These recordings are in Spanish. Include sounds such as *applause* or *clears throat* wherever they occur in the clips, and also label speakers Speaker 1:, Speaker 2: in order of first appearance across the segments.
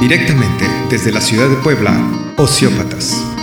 Speaker 1: Directamente desde la ciudad de Puebla, Ociópatas.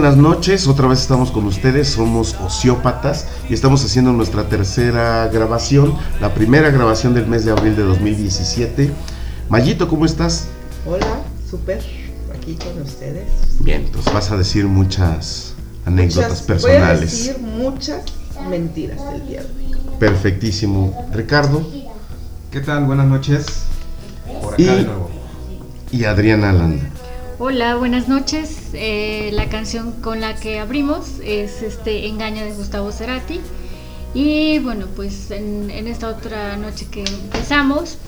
Speaker 2: Buenas noches, otra vez estamos con ustedes, somos Ociópatas y estamos haciendo nuestra tercera grabación, la primera grabación del mes de abril de 2017. Mayito, ¿cómo estás?
Speaker 3: Hola, súper, aquí con ustedes.
Speaker 2: Bien, pues vas a decir muchas anécdotas personales. Voy a
Speaker 3: decir muchas mentiras el día de hoy.
Speaker 2: Perfectísimo. Ricardo.
Speaker 4: ¿Qué tal? Buenas noches.
Speaker 2: Por acá de nuevo. Y Adriana Alanda.
Speaker 5: Hola, buenas noches. Eh, la canción con la que abrimos es este de Gustavo Cerati. Y bueno, pues en, esta otra noche que empezamos,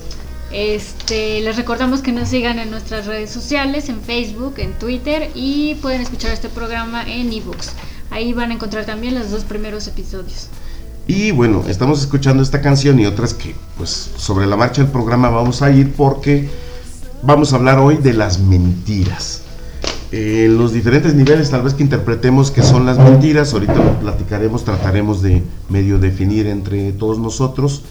Speaker 5: este, les recordamos que nos sigan en nuestras redes sociales, en Facebook, en Twitter y pueden escuchar este programa en ebooks. Ahí van a encontrar también los dos primeros episodios.
Speaker 2: Y bueno, estamos escuchando esta canción y otras que pues sobre la marcha del programa vamos a ir porque vamos a hablar hoy de las mentiras. En los diferentes niveles tal vez que interpretemos que son las mentiras, ahorita lo platicaremos, trataremos de medio definir entre todos nosotros.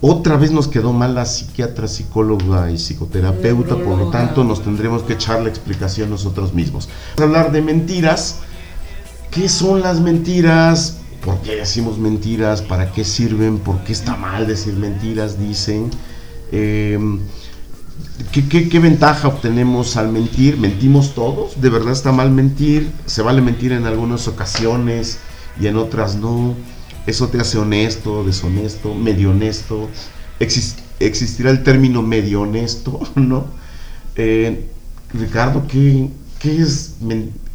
Speaker 2: Otra vez nos quedó mal la psiquiatra, psicóloga y psicoterapeuta, por lo tanto nos tendremos que echar la explicación nosotros mismos. Vamos a hablar de mentiras. ¿Qué son las mentiras? ¿Por qué decimos mentiras? ¿Para qué sirven? ¿Por qué está mal decir mentiras? Dicen. Eh, ¿Qué, ventaja obtenemos al mentir? ¿Mentimos todos? ¿De verdad está mal mentir? ¿Se vale mentir en algunas ocasiones y en otras no? ¿Eso te hace honesto, deshonesto, medio honesto? ¿Existirá el término medio honesto? *laughs* ¿No? Eh, Ricardo, ¿qué, es,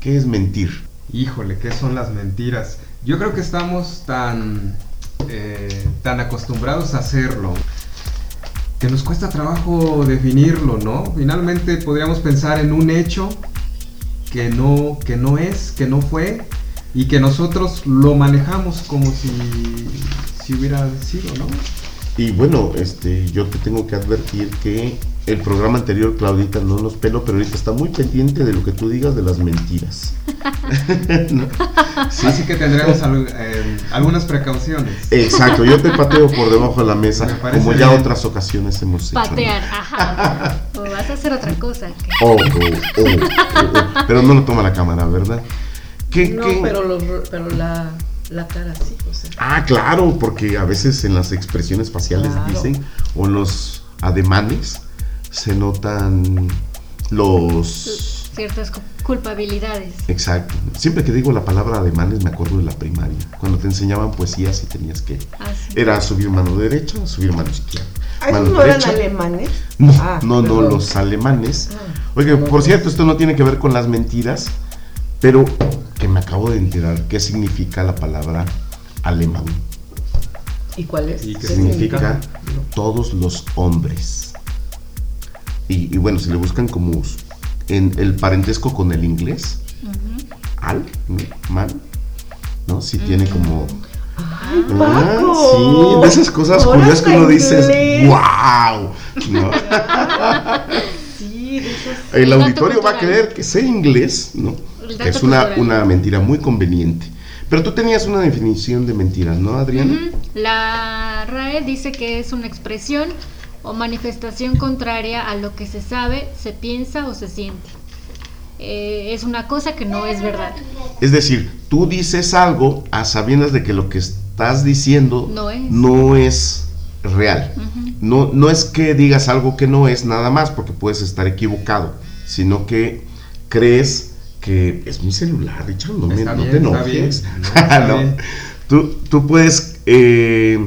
Speaker 2: ¿qué es mentir?
Speaker 4: Híjole, ¿qué son las mentiras? Yo creo que estamos tan, eh, tan acostumbrados a hacerlo que nos cuesta trabajo definirlo, ¿no? Finalmente podríamos pensar en un hecho que no, que no es, que no fue, y que nosotros lo manejamos como si, si hubiera sido, ¿no?
Speaker 2: Y bueno, este, yo te tengo que advertir que el programa anterior Claudita no nos peló, pero ahorita está muy pendiente de lo que tú digas de las mentiras. *laughs* *laughs*
Speaker 4: Así que tendremos eh, algunas precauciones.
Speaker 2: Exacto, yo te pateo por debajo de la mesa, como ya otras ocasiones hemos
Speaker 5: hecho. Patear, ajá. *laughs* O vas a hacer otra cosa.
Speaker 2: Oh, oh, oh, pero no lo toma la cámara, ¿verdad?
Speaker 3: no, Pero, pero la la cara sí, José.
Speaker 2: Ah, claro, porque a veces en las expresiones faciales dicen, o en los ademanes, se notan los...
Speaker 5: Ciertas culpabilidades.
Speaker 2: Exacto. Siempre que digo la palabra ademanes me acuerdo de la primaria, cuando te enseñaban poesías y tenías que... Ah, era subir mano derecha, subir mano izquierda.
Speaker 3: ¿Ah, no eran alemanes?
Speaker 2: No, ah, no, no, los alemanes. Oye, por cierto, esto no tiene que ver con las mentiras, pero que me acabo de enterar qué significa la palabra alemán.
Speaker 3: ¿Y cuál es?
Speaker 2: ¿Y qué, significa? Todos los hombres. Y, bueno, si le buscan como en el parentesco con el inglés, al, man, ¿no? Si tiene como...
Speaker 3: ¡Ay, Paco!
Speaker 2: sí, de esas cosas curiosas que uno dices, ¡wow! ¿no? *laughs* sí, el auditorio va a creer que sé inglés, ¿no? Es una, una mentira muy conveniente. Pero tú tenías una definición de mentiras, ¿no, Adriana?
Speaker 5: La RAE dice que es una expresión o manifestación contraria a lo que se sabe, se piensa o se siente. eh, es una cosa que no es verdad.
Speaker 2: Es decir, tú dices algo a sabiendas de que lo que estás diciendo
Speaker 5: No es.
Speaker 2: no es real. no, no es que digas algo que no es nada más, porque puedes estar equivocado, sino que crees que es mi celular, Richard, no, me, no
Speaker 4: bien,
Speaker 2: te
Speaker 4: está
Speaker 2: enojes.
Speaker 4: bien. *laughs* No, está
Speaker 2: No.
Speaker 4: bien.
Speaker 2: Tú, tú puedes eh,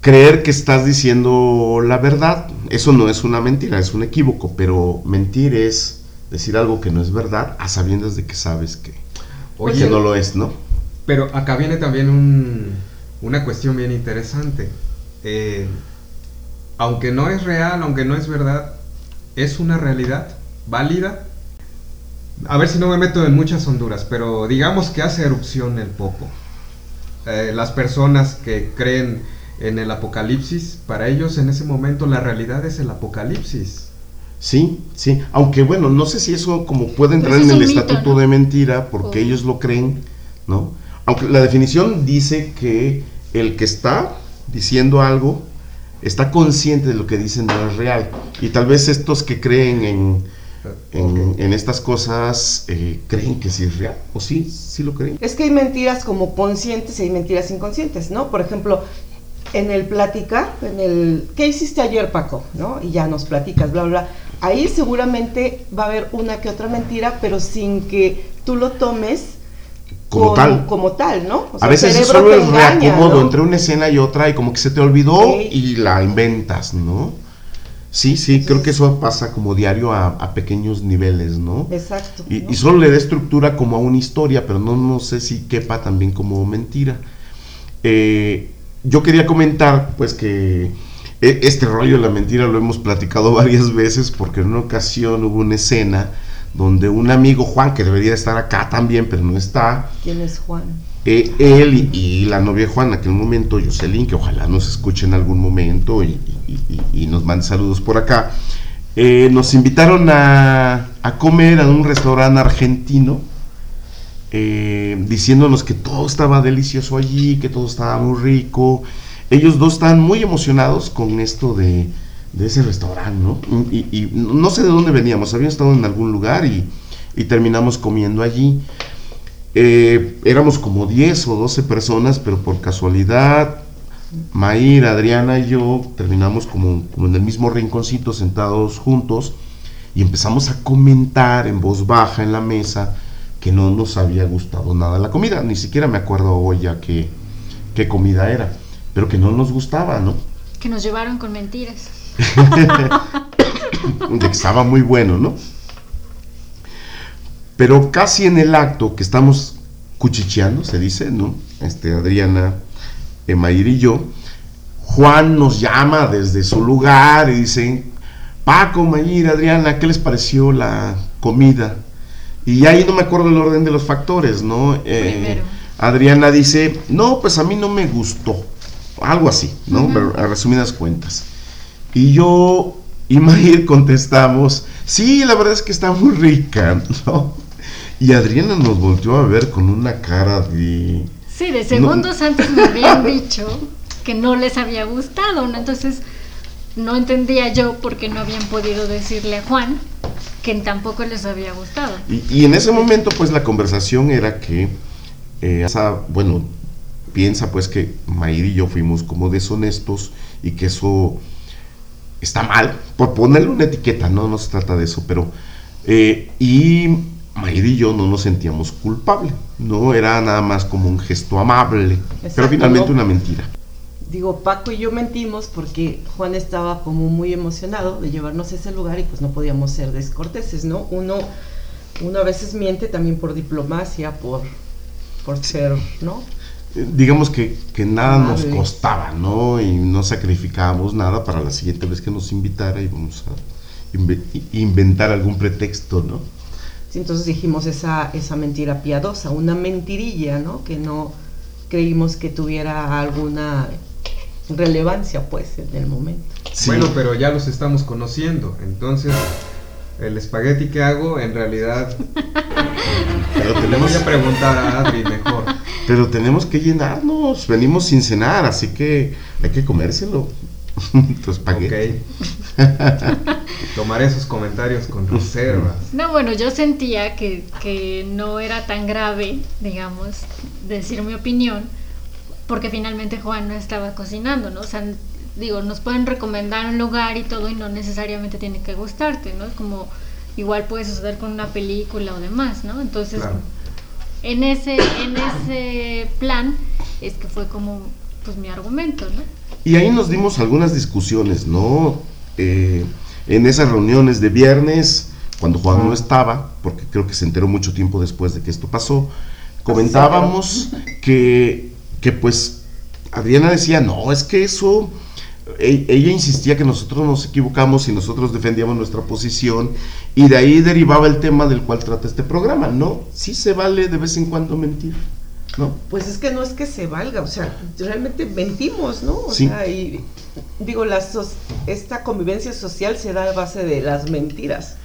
Speaker 2: creer que estás diciendo la verdad. Eso no es una mentira, es un equívoco, pero mentir es decir algo que no es verdad a sabiendas de que sabes que,
Speaker 4: Oye,
Speaker 2: que no lo es, ¿no?
Speaker 4: Pero acá viene también un- una cuestión bien interesante. Eh, aunque no es real, aunque no es verdad, es una realidad válida. A ver si no me meto en muchas honduras, pero digamos que hace erupción el popo. Eh, las personas que creen en el apocalipsis, para ellos en ese momento la realidad es el apocalipsis.
Speaker 2: Sí, sí, aunque bueno, no sé si eso como puede entrar
Speaker 5: Pues
Speaker 2: en el
Speaker 5: mito,
Speaker 2: estatuto
Speaker 5: ¿no?
Speaker 2: de mentira porque ellos lo creen, ¿no? Aunque la definición dice que el que está diciendo algo está consciente de lo que dice no es real. Y tal vez estos que creen en, en estas cosas eh, creen que sí es real, o sí, sí lo creen.
Speaker 6: Es que hay mentiras como conscientes y hay mentiras inconscientes, ¿no? Por ejemplo, en el platicar, en el ¿qué hiciste ayer, Paco? ¿no? Y ya nos platicas, bla, bla. Ahí seguramente va a haber una que otra mentira, pero sin que tú lo tomes
Speaker 2: Como tal.
Speaker 6: como tal, ¿no? O sea,
Speaker 2: A veces es solo
Speaker 6: engaña,
Speaker 2: reacomodo
Speaker 6: ¿no?
Speaker 2: entre una escena y otra y como que se te olvidó y la inventas, ¿no? Sí, sí, creo que eso pasa como diario a, a pequeños niveles, ¿no?
Speaker 6: Exacto.
Speaker 2: Y,
Speaker 6: ¿no?
Speaker 2: y solo le da estructura como a una historia, pero no, no sé si quepa también como mentira. Eh, yo quería comentar, pues, que e- este rollo de la mentira lo hemos platicado *laughs* varias veces, porque en una ocasión hubo una escena donde un amigo, Juan, que debería estar acá también, pero no está,
Speaker 6: ¿Quién es Juan?
Speaker 2: eh, él y, y la novia Juan, en aquel momento, Jocelyn, que ojalá nos escuche en algún momento y, y- y- y nos mande saludos por acá, eh, nos invitaron a, a comer a un restaurante argentino, eh, diciéndonos que todo estaba delicioso allí, que todo estaba muy rico. Ellos dos estaban muy emocionados con esto de, de ese restaurante, ¿no? Y, y no sé de dónde veníamos, habíamos estado en algún lugar y, y terminamos comiendo allí. Eh, éramos como 10 o 12 personas, pero por casualidad, Maír, Adriana y yo terminamos como, como en el mismo rinconcito sentados juntos y empezamos a comentar en voz baja en la mesa que no nos había gustado nada la comida, ni siquiera me acuerdo hoy ya qué, qué comida era, pero que no nos gustaba, ¿no?
Speaker 5: Que nos llevaron con mentiras. *coughs*
Speaker 2: de que estaba muy bueno, ¿no? Pero casi en el acto que estamos cuchicheando, se dice, ¿no? Este, Adriana, Emair y yo, Juan nos llama desde su lugar y dice, Paco, Mayir, Adriana, ¿qué les pareció la comida? Y ahí no me acuerdo el orden de los factores, ¿no? Eh. Adriana dice, no, pues a mí no me gustó. Algo así, ¿no? Pero a resumidas cuentas. Y yo y Mayir contestamos, sí, la verdad es que está muy rica, *laughs* ¿no? Y Adriana nos volteó a ver con una cara de...
Speaker 5: Sí, de segundos antes me habían *laughs* dicho que no les había gustado, ¿no? Entonces no entendía yo por qué no habían podido decirle a Juan que tampoco les había gustado.
Speaker 2: Y, y en ese momento, pues la conversación era que, eh, esa- bueno, piensa pues que Mayir y yo fuimos como deshonestos y que eso está mal, por ponerle una etiqueta, no, no se trata de eso, pero... eh, y Mayir y yo no nos sentíamos culpables, no era nada más como un gesto amable, pero finalmente una mentira.
Speaker 6: Digo, Paco y yo mentimos porque Juan estaba como muy emocionado de llevarnos a ese lugar y pues no podíamos ser descorteses, ¿no? Uno, uno a veces miente también por diplomacia, por, por ser, ¿no?
Speaker 2: Eh, digamos que, que nada nos costaba, ¿no? Y no sacrificábamos nada para la siguiente vez que nos invitara y vamos a inve- inventar algún pretexto, ¿no?
Speaker 6: Sí, entonces dijimos esa, esa mentira piadosa, una mentirilla, ¿no? Que no creímos que tuviera alguna relevancia, pues, en el momento.
Speaker 2: Sí.
Speaker 4: Bueno, pero ya los estamos conociendo. Entonces, el espagueti que hago, en realidad, *laughs*
Speaker 2: pero,
Speaker 4: le
Speaker 2: tenemos,
Speaker 4: voy a preguntar a Adri mejor.
Speaker 2: pero tenemos que llenarnos, venimos sin cenar, así que hay que comérselo. *laughs* tu espagueti.
Speaker 4: Ok. *laughs* Tomaré esos comentarios con reservas.
Speaker 5: No, bueno, yo sentía que, que no era tan grave, digamos, decir mi opinión, porque finalmente Juan no estaba cocinando, ¿no? O sea, digo, nos pueden recomendar un lugar y todo y no necesariamente tiene que gustarte, ¿no? Es como igual puede suceder con una película o demás, ¿no? Entonces,
Speaker 4: Claro.
Speaker 5: en ese en ese plan es que fue como pues mi argumento, ¿no?
Speaker 2: Y ahí nos dimos algunas discusiones, ¿no? Eh, en esas reuniones de viernes, cuando Juan no estaba, porque creo que se enteró mucho tiempo después de que esto pasó, comentábamos que, que pues Adriana decía, no, es que eso, e- ella insistía que nosotros nos equivocamos y nosotros defendíamos nuestra posición y de ahí derivaba el tema del cual trata este programa, ¿no? Sí se vale de vez en cuando mentir, ¿no?
Speaker 6: Pues es que no es que se valga, o sea, realmente mentimos, ¿no? O
Speaker 2: Sí.
Speaker 6: sea, y digo, la so- esta convivencia social se da a base de las mentiras,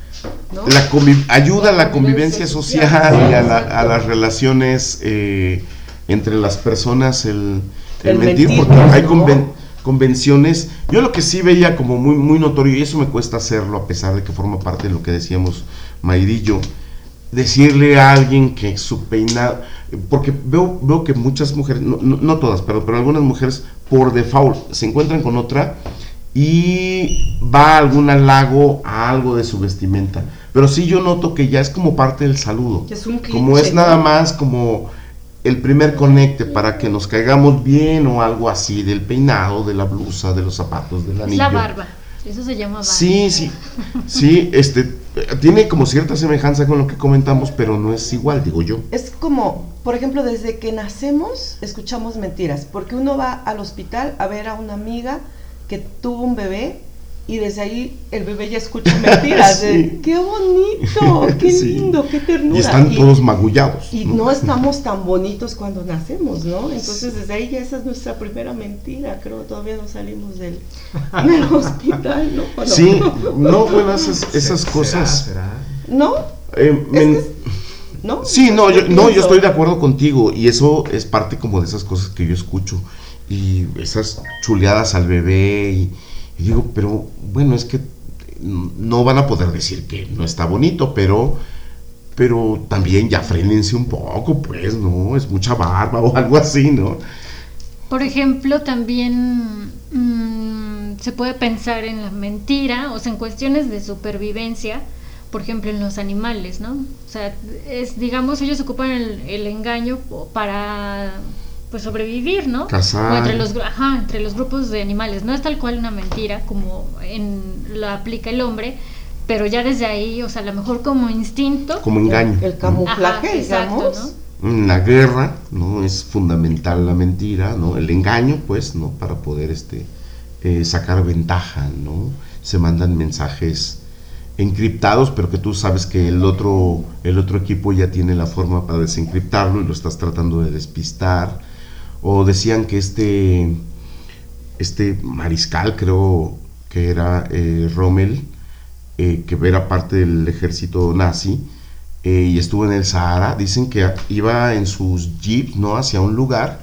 Speaker 6: ¿no?
Speaker 2: La ayuda a la convivencia social y a, la- a las relaciones eh, entre las personas el, el
Speaker 6: El
Speaker 2: mentir,
Speaker 6: mentir,
Speaker 2: porque hay conven- convenciones. Yo lo que sí veía como muy, muy notorio, y eso me cuesta hacerlo a pesar de que forma parte de lo que decíamos Mayrillo, decirle a alguien que su peinado, porque veo, veo que muchas mujeres, no, no- no todas, pero, pero algunas mujeres por default se encuentran con otra y va a algún halago a algo de su vestimenta. Pero sí yo noto que ya es como parte del saludo.
Speaker 6: Es un
Speaker 2: como
Speaker 6: cliché,
Speaker 2: es nada más como el primer conecte para que nos caigamos bien o algo así del peinado, de la blusa, de los zapatos, del anillo.
Speaker 5: la barba. Eso se llama barba.
Speaker 2: Sí, sí, sí, este, tiene como cierta semejanza con lo que comentamos, pero no es igual, digo yo.
Speaker 6: Es como, por ejemplo, desde que nacemos escuchamos mentiras, porque uno va al hospital a ver a una amiga que tuvo un bebé y desde ahí el bebé ya escucha mentiras. *laughs* de, qué bonito, qué
Speaker 2: Sí.
Speaker 6: lindo, qué ternura.
Speaker 2: Y están todos magullados.
Speaker 6: y no estamos tan bonitos cuando nacemos, ¿no? Entonces desde ahí ya esa es nuestra primera mentira, creo, todavía no salimos del, del *laughs* hospital, ¿no?
Speaker 2: Sí, no, bueno, esas, esas
Speaker 4: ¿Será?
Speaker 2: cosas.
Speaker 4: ¿Será?
Speaker 6: ¿No?
Speaker 2: eh,
Speaker 6: que es- ¿No?
Speaker 2: Sí, no yo, no, yo estoy de acuerdo contigo y eso es parte como de esas cosas que yo escucho y esas chuleadas al bebé y, y digo, pero bueno, es que no van a poder decir que no está bonito, pero pero también ya frénense un poco, pues, ¿no? Es mucha barba o *laughs* algo así, ¿no?
Speaker 5: Por ejemplo, también mm, se puede pensar en la mentira, o sea, en cuestiones de supervivencia, por ejemplo, en los animales, ¿no? O sea, es, digamos, ellos ocupan el, el engaño para pues sobrevivir, ¿no?
Speaker 2: Cazar.
Speaker 5: O entre los, ajá, entre los grupos de animales. No es tal cual una mentira como en, lo aplica el hombre, pero ya desde ahí, o sea, a lo mejor como instinto.
Speaker 2: Como engaño.
Speaker 6: El
Speaker 2: ¿no?
Speaker 6: camuflaje,
Speaker 5: Ajá, exacto,
Speaker 6: digamos.
Speaker 5: ¿no?
Speaker 2: En la guerra, ¿no? Es fundamental la mentira, ¿no? El engaño, pues, ¿no? Para poder este, eh, sacar ventaja, ¿no? Se mandan mensajes encriptados, pero que tú sabes que el otro, el otro equipo ya tiene la forma para desencriptarlo y lo estás tratando de despistar. O decían que este, este mariscal, creo que era eh, Rommel, eh, que era parte del ejército nazi, eh, y estuvo en el Sahara, dicen que iba en sus jeeps, ¿no? Hacia un lugar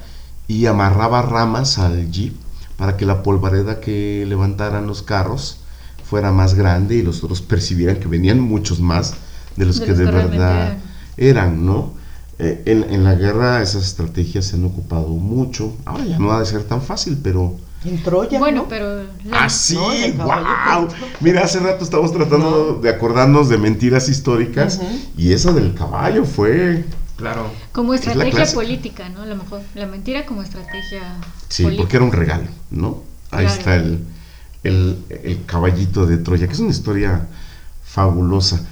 Speaker 2: y amarraba ramas al jeep para que la polvareda que levantaran los carros fuera más grande y los otros percibieran que venían muchos más de los
Speaker 5: De que
Speaker 2: de verdad eran, ¿no? Eh, en, en la guerra esas estrategias se han ocupado mucho. Ahora ya no ha de ser tan fácil, pero...
Speaker 6: En Troya,
Speaker 5: Bueno,
Speaker 6: ¿no?
Speaker 5: pero la-
Speaker 2: ¡Ah, sí!
Speaker 6: No,
Speaker 2: ¡Wow! Mira, hace rato estábamos tratando de acordarnos de mentiras históricas y esa del caballo fue...
Speaker 4: Claro.
Speaker 5: como estrategia política, ¿no? A lo mejor la mentira como estrategia
Speaker 2: Sí,
Speaker 5: política.
Speaker 2: porque era un regalo, ¿no? Ahí
Speaker 5: Claro.
Speaker 2: está el, el, el caballito de Troya, que es una historia fabulosa.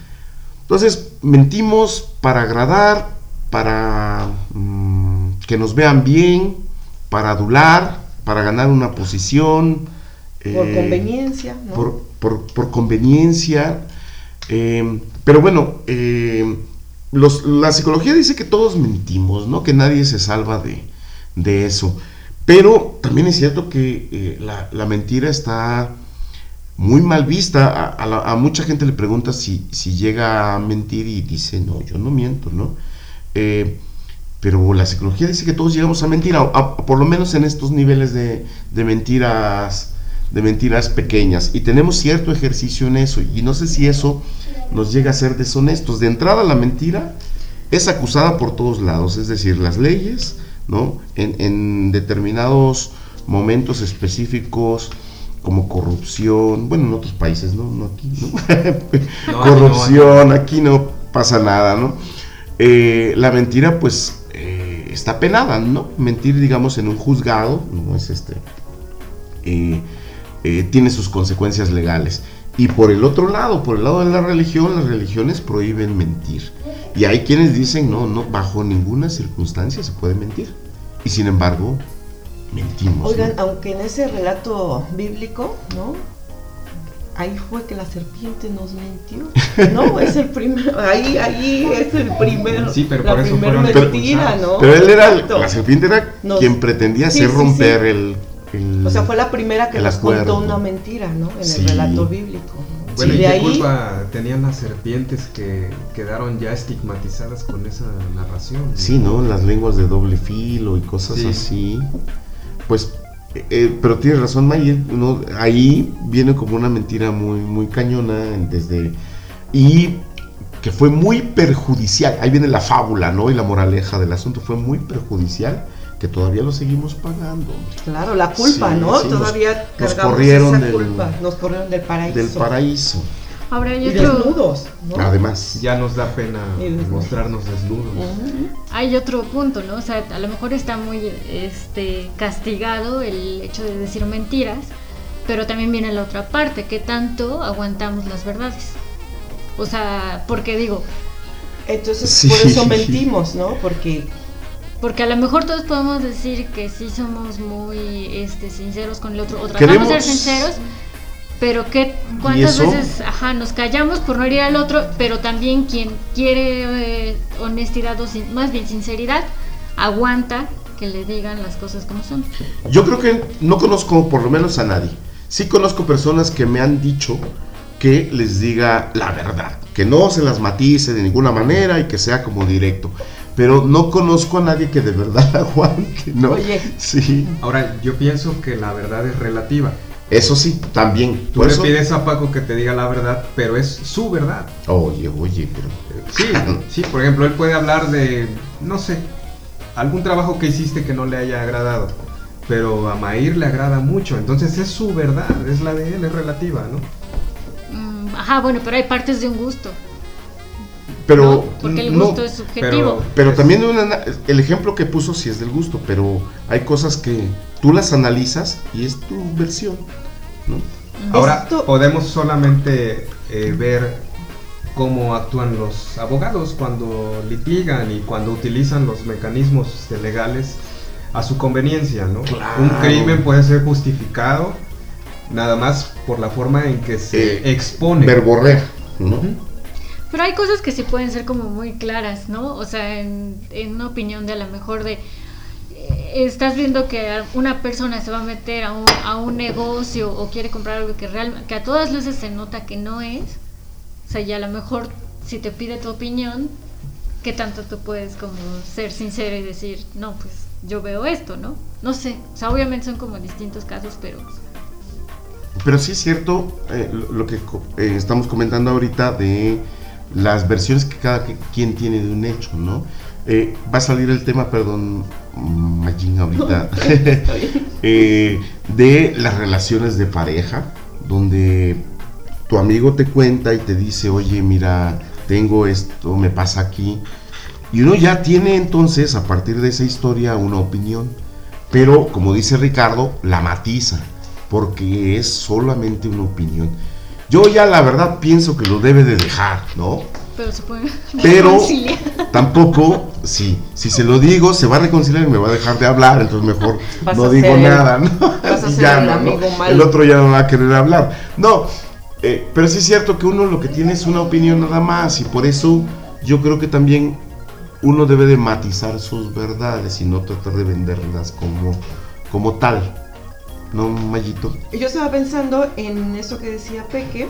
Speaker 2: Entonces, mentimos para agradar, para mm, que nos vean bien, para adular, para ganar una posición.
Speaker 6: Por
Speaker 2: eh,
Speaker 6: conveniencia, ¿no?
Speaker 2: por, por- por conveniencia. eh, pero bueno, eh, los- la psicología dice que todos mentimos, ¿no? Que nadie se salva de, de eso. Pero también es cierto que la, la mentira está muy mal vista. A, a la- a mucha gente le pregunta si, si llega a mentir y dice, no, yo no miento, ¿no? Eh, pero la psicología dice que todos llegamos a mentir, a- a- por lo menos en estos niveles de, de mentiras de mentiras pequeñas y tenemos cierto ejercicio en eso y no sé si eso nos llega a ser deshonestos. De entrada la mentira es acusada por todos lados, es decir, las leyes, ¿no? En, en determinados momentos específicos como corrupción, bueno, en otros países, ¿no? No aquí, ¿no? *laughs* corrupción, aquí no pasa nada, ¿no? Eh, la mentira, pues, eh, está penada, ¿no? Mentir, digamos, en un juzgado, no es este, eh, tiene sus consecuencias legales. Y por el otro lado, por el lado de la religión, las religiones prohíben mentir. Y hay quienes dicen, no, no, bajo ninguna circunstancia se puede mentir. Y sin embargo, mentimos.
Speaker 6: Oigan, aunque en ese relato bíblico, ¿no? Ahí fue que la serpiente nos mintió. No, es el primero, ahí, ahí es el primero.
Speaker 4: Sí, pero
Speaker 6: la
Speaker 4: por eso fueron
Speaker 6: mentira, ¿no?
Speaker 2: Pero él era,
Speaker 6: Exacto.
Speaker 2: la serpiente era
Speaker 6: Nos-
Speaker 2: quien pretendía
Speaker 6: Sí,
Speaker 2: hacer romper
Speaker 6: sí.
Speaker 2: El, el-
Speaker 6: O sea, fue la primera que nos contó una mentira, ¿no? En
Speaker 2: Sí.
Speaker 6: el relato bíblico. ¿no?
Speaker 4: Bueno,
Speaker 6: Y
Speaker 4: ¿y
Speaker 6: de
Speaker 4: qué
Speaker 6: ahí,
Speaker 4: culpa tenían las serpientes que quedaron ya estigmatizadas con esa narración?
Speaker 2: Sí, ¿no? Las lenguas de doble filo y cosas
Speaker 4: Sí.
Speaker 2: así. Pues, eh, eh, pero tienes razón, Mayer. ¿no? Ahí viene como una mentira muy, muy cañona desde... Y que fue muy perjudicial. Ahí viene la fábula, ¿no? Y la moraleja del asunto. Fue muy perjudicial que todavía lo seguimos pagando.
Speaker 6: claro, la culpa,
Speaker 2: Sí,
Speaker 6: ¿no?
Speaker 2: sí, nos-
Speaker 6: Todavía
Speaker 2: nos
Speaker 6: cargamos
Speaker 2: corrieron
Speaker 6: esa
Speaker 2: del-
Speaker 6: culpa. Nos corrieron del paraíso.
Speaker 2: Del paraíso.
Speaker 5: Ahora hay
Speaker 6: Y
Speaker 5: otro,
Speaker 6: desnudos, ¿no?
Speaker 2: Además.
Speaker 4: Ya nos da pena mostrarnos desnudos.
Speaker 6: Ujú.
Speaker 5: hay otro punto, ¿no? O sea, a lo mejor está muy este, castigado el hecho de decir mentiras, pero también viene la otra parte, que tanto aguantamos las verdades. O sea, porque digo,
Speaker 6: Entonces,
Speaker 2: Sí.
Speaker 6: por eso mentimos, ¿no? Porque
Speaker 5: porque a lo mejor todos podemos decir que sí somos muy este, sinceros con el otro, o tratamos
Speaker 2: Queremos-
Speaker 5: de ser sinceros, pero que cuántas veces ajá, nos callamos por no herir al otro, pero también quien quiere eh, honestidad o sin- más bien sinceridad, aguanta que le digan las cosas como son.
Speaker 2: Yo creo que no conozco por lo menos a nadie. Sí conozco personas que me han dicho que les diga la verdad, que no se las matice de ninguna manera y que sea como directo. Pero no conozco a nadie que de verdad *laughs* aguante, ¿no?
Speaker 6: Oye.
Speaker 2: Sí,
Speaker 4: Ahora, yo pienso que la verdad es relativa.
Speaker 2: Eso sí, también.
Speaker 4: Tú le
Speaker 2: eso-
Speaker 4: pides a Paco que te diga la verdad, pero es su verdad.
Speaker 2: Oye, oye, pero...
Speaker 4: Sí, *laughs* sí, por ejemplo, él puede hablar de, no sé, algún trabajo que hiciste que no le haya agradado, pero a Mair le agrada mucho, entonces es su verdad, es la de él, es relativa, ¿no?
Speaker 5: Mm, ajá, bueno, pero hay partes de un gusto,
Speaker 2: Pero...
Speaker 5: ¿no? porque el
Speaker 2: no,
Speaker 5: gusto es subjetivo.
Speaker 2: Pero también una- el ejemplo que puso sí es del gusto, pero hay cosas que tú las analizas y es tu versión, ¿no?
Speaker 4: Ahora
Speaker 6: Esto-
Speaker 4: podemos solamente eh, ver cómo actúan los abogados cuando litigan y cuando utilizan los mecanismos legales a su conveniencia, ¿no?
Speaker 2: Claro.
Speaker 4: Un crimen puede ser justificado nada más por la forma en que se
Speaker 2: Eh,
Speaker 4: expone.
Speaker 2: Verborrea, ¿no?
Speaker 4: Ujú.
Speaker 5: Pero hay cosas que sí pueden ser como muy claras, ¿no? O sea, en, en una opinión de a lo mejor de... eh, Estás viendo que una persona se va a meter a un, a un negocio o quiere comprar algo que, real, que a todas luces se nota que no es. O sea, y a lo mejor si te pide tu opinión, ¿qué tanto tú puedes como ser sincero y decir, no, pues yo veo esto, ¿no? No sé. O sea, obviamente son como distintos casos, pero...
Speaker 2: Pero sí es cierto eh, lo que eh, estamos comentando ahorita de las versiones que cada quien tiene de un hecho, ¿no? Eh, va a salir el tema, perdón, Magin, ahorita, *laughs* *laughs* eh, de las relaciones de pareja, donde tu amigo te cuenta y te dice, oye, mira, tengo esto, me pasa aquí. Y uno ya tiene entonces, a partir de esa historia, una opinión. Pero, como dice Ricardo, la matiza, porque es solamente una opinión. Yo ya la verdad pienso que lo debe de dejar, ¿no?
Speaker 5: Pero se puede *laughs*
Speaker 2: Pero
Speaker 5: reconciliar.
Speaker 2: tampoco, sí, si se lo digo, se va a reconciliar y me va a dejar de hablar, entonces mejor *laughs*
Speaker 6: Vas
Speaker 2: no
Speaker 6: a
Speaker 2: digo
Speaker 6: ser-
Speaker 2: nada, ¿no?
Speaker 6: vas a
Speaker 2: Y *laughs*
Speaker 6: ser
Speaker 2: ya
Speaker 6: el
Speaker 2: no, ¿no? El otro ya no va a querer hablar. No, eh, pero sí es cierto que uno lo que tiene es una opinión nada más y por eso yo creo que también uno debe de matizar sus verdades y no tratar de venderlas como, como tal. ¿No, Mayito?
Speaker 6: Yo estaba pensando en eso que decía Peque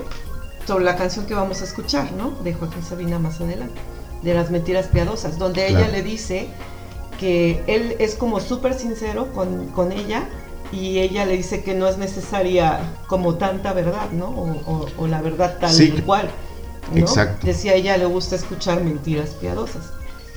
Speaker 6: sobre la canción que vamos a escuchar, ¿no? De Joaquín Sabina más adelante, de las mentiras piadosas, donde ella le dice que él es como súper sincero con, con ella y ella le dice que no es necesaria como tanta verdad, ¿no? O, la verdad tal cual. ¿no?
Speaker 2: Exacto.
Speaker 6: Decía ella le gusta escuchar mentiras piadosas.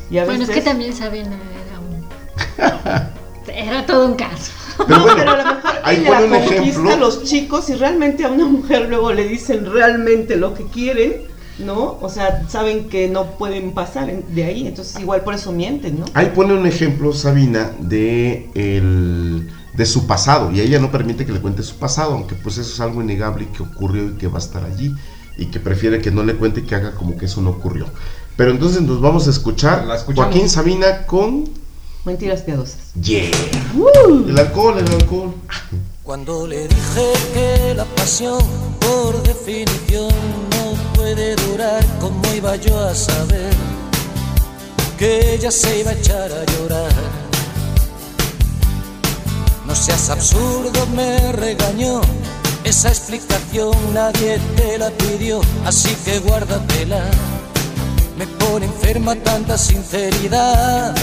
Speaker 5: Y bueno, es que también Sabina era un... *laughs* era todo un caso.
Speaker 6: Pero, bueno, pero a lo mejor ella conquista a los chicos y realmente a una mujer luego le dicen realmente lo que quieren, ¿no? O sea, saben que no pueden pasar de ahí, entonces igual por eso mienten, ¿no?
Speaker 2: Ahí pone un ejemplo, Sabina, de el de su pasado y ella no permite que le cuente su pasado, aunque pues eso es algo innegable que ocurrió y que va a estar allí y que prefiere que no le cuente y que haga como que eso no ocurrió. Pero entonces nos vamos a escuchar Joaquín Sabina con
Speaker 6: Mentiras piadosas.
Speaker 2: Yeah. El alcohol, el alcohol.
Speaker 7: Cuando le dije que la pasión por definición no puede durar, ¿cómo iba yo a saber que ella se iba a echar a llorar? No seas absurdo, me regañó. Esa explicación nadie te la pidió, así que guárdatela. Me pone enferma tanta sinceridad.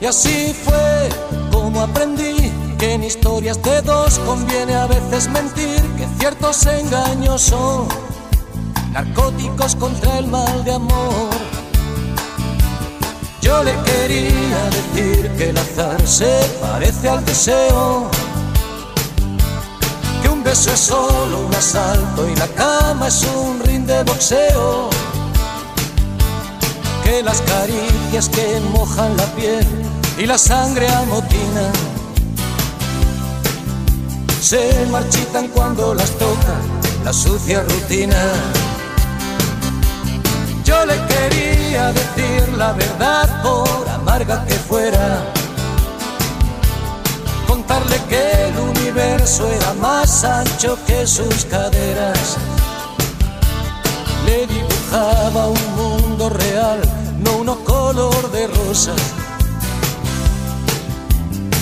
Speaker 7: Y así fue como aprendí que en historias de dos conviene a veces mentir, que ciertos engaños son narcóticos contra el mal de amor. Yo le quería decir que el azar se parece al deseo, que un beso es solo un asalto y la cama es un ring de boxeo, que las caricias que mojan la piel y la sangre amotina se marchitan cuando las toca la sucia rutina. Yo le quería decir la verdad por amarga que fuera. Contarle que el universo era más ancho que sus caderas. Le dibujaba un mundo real, no uno color de rosa.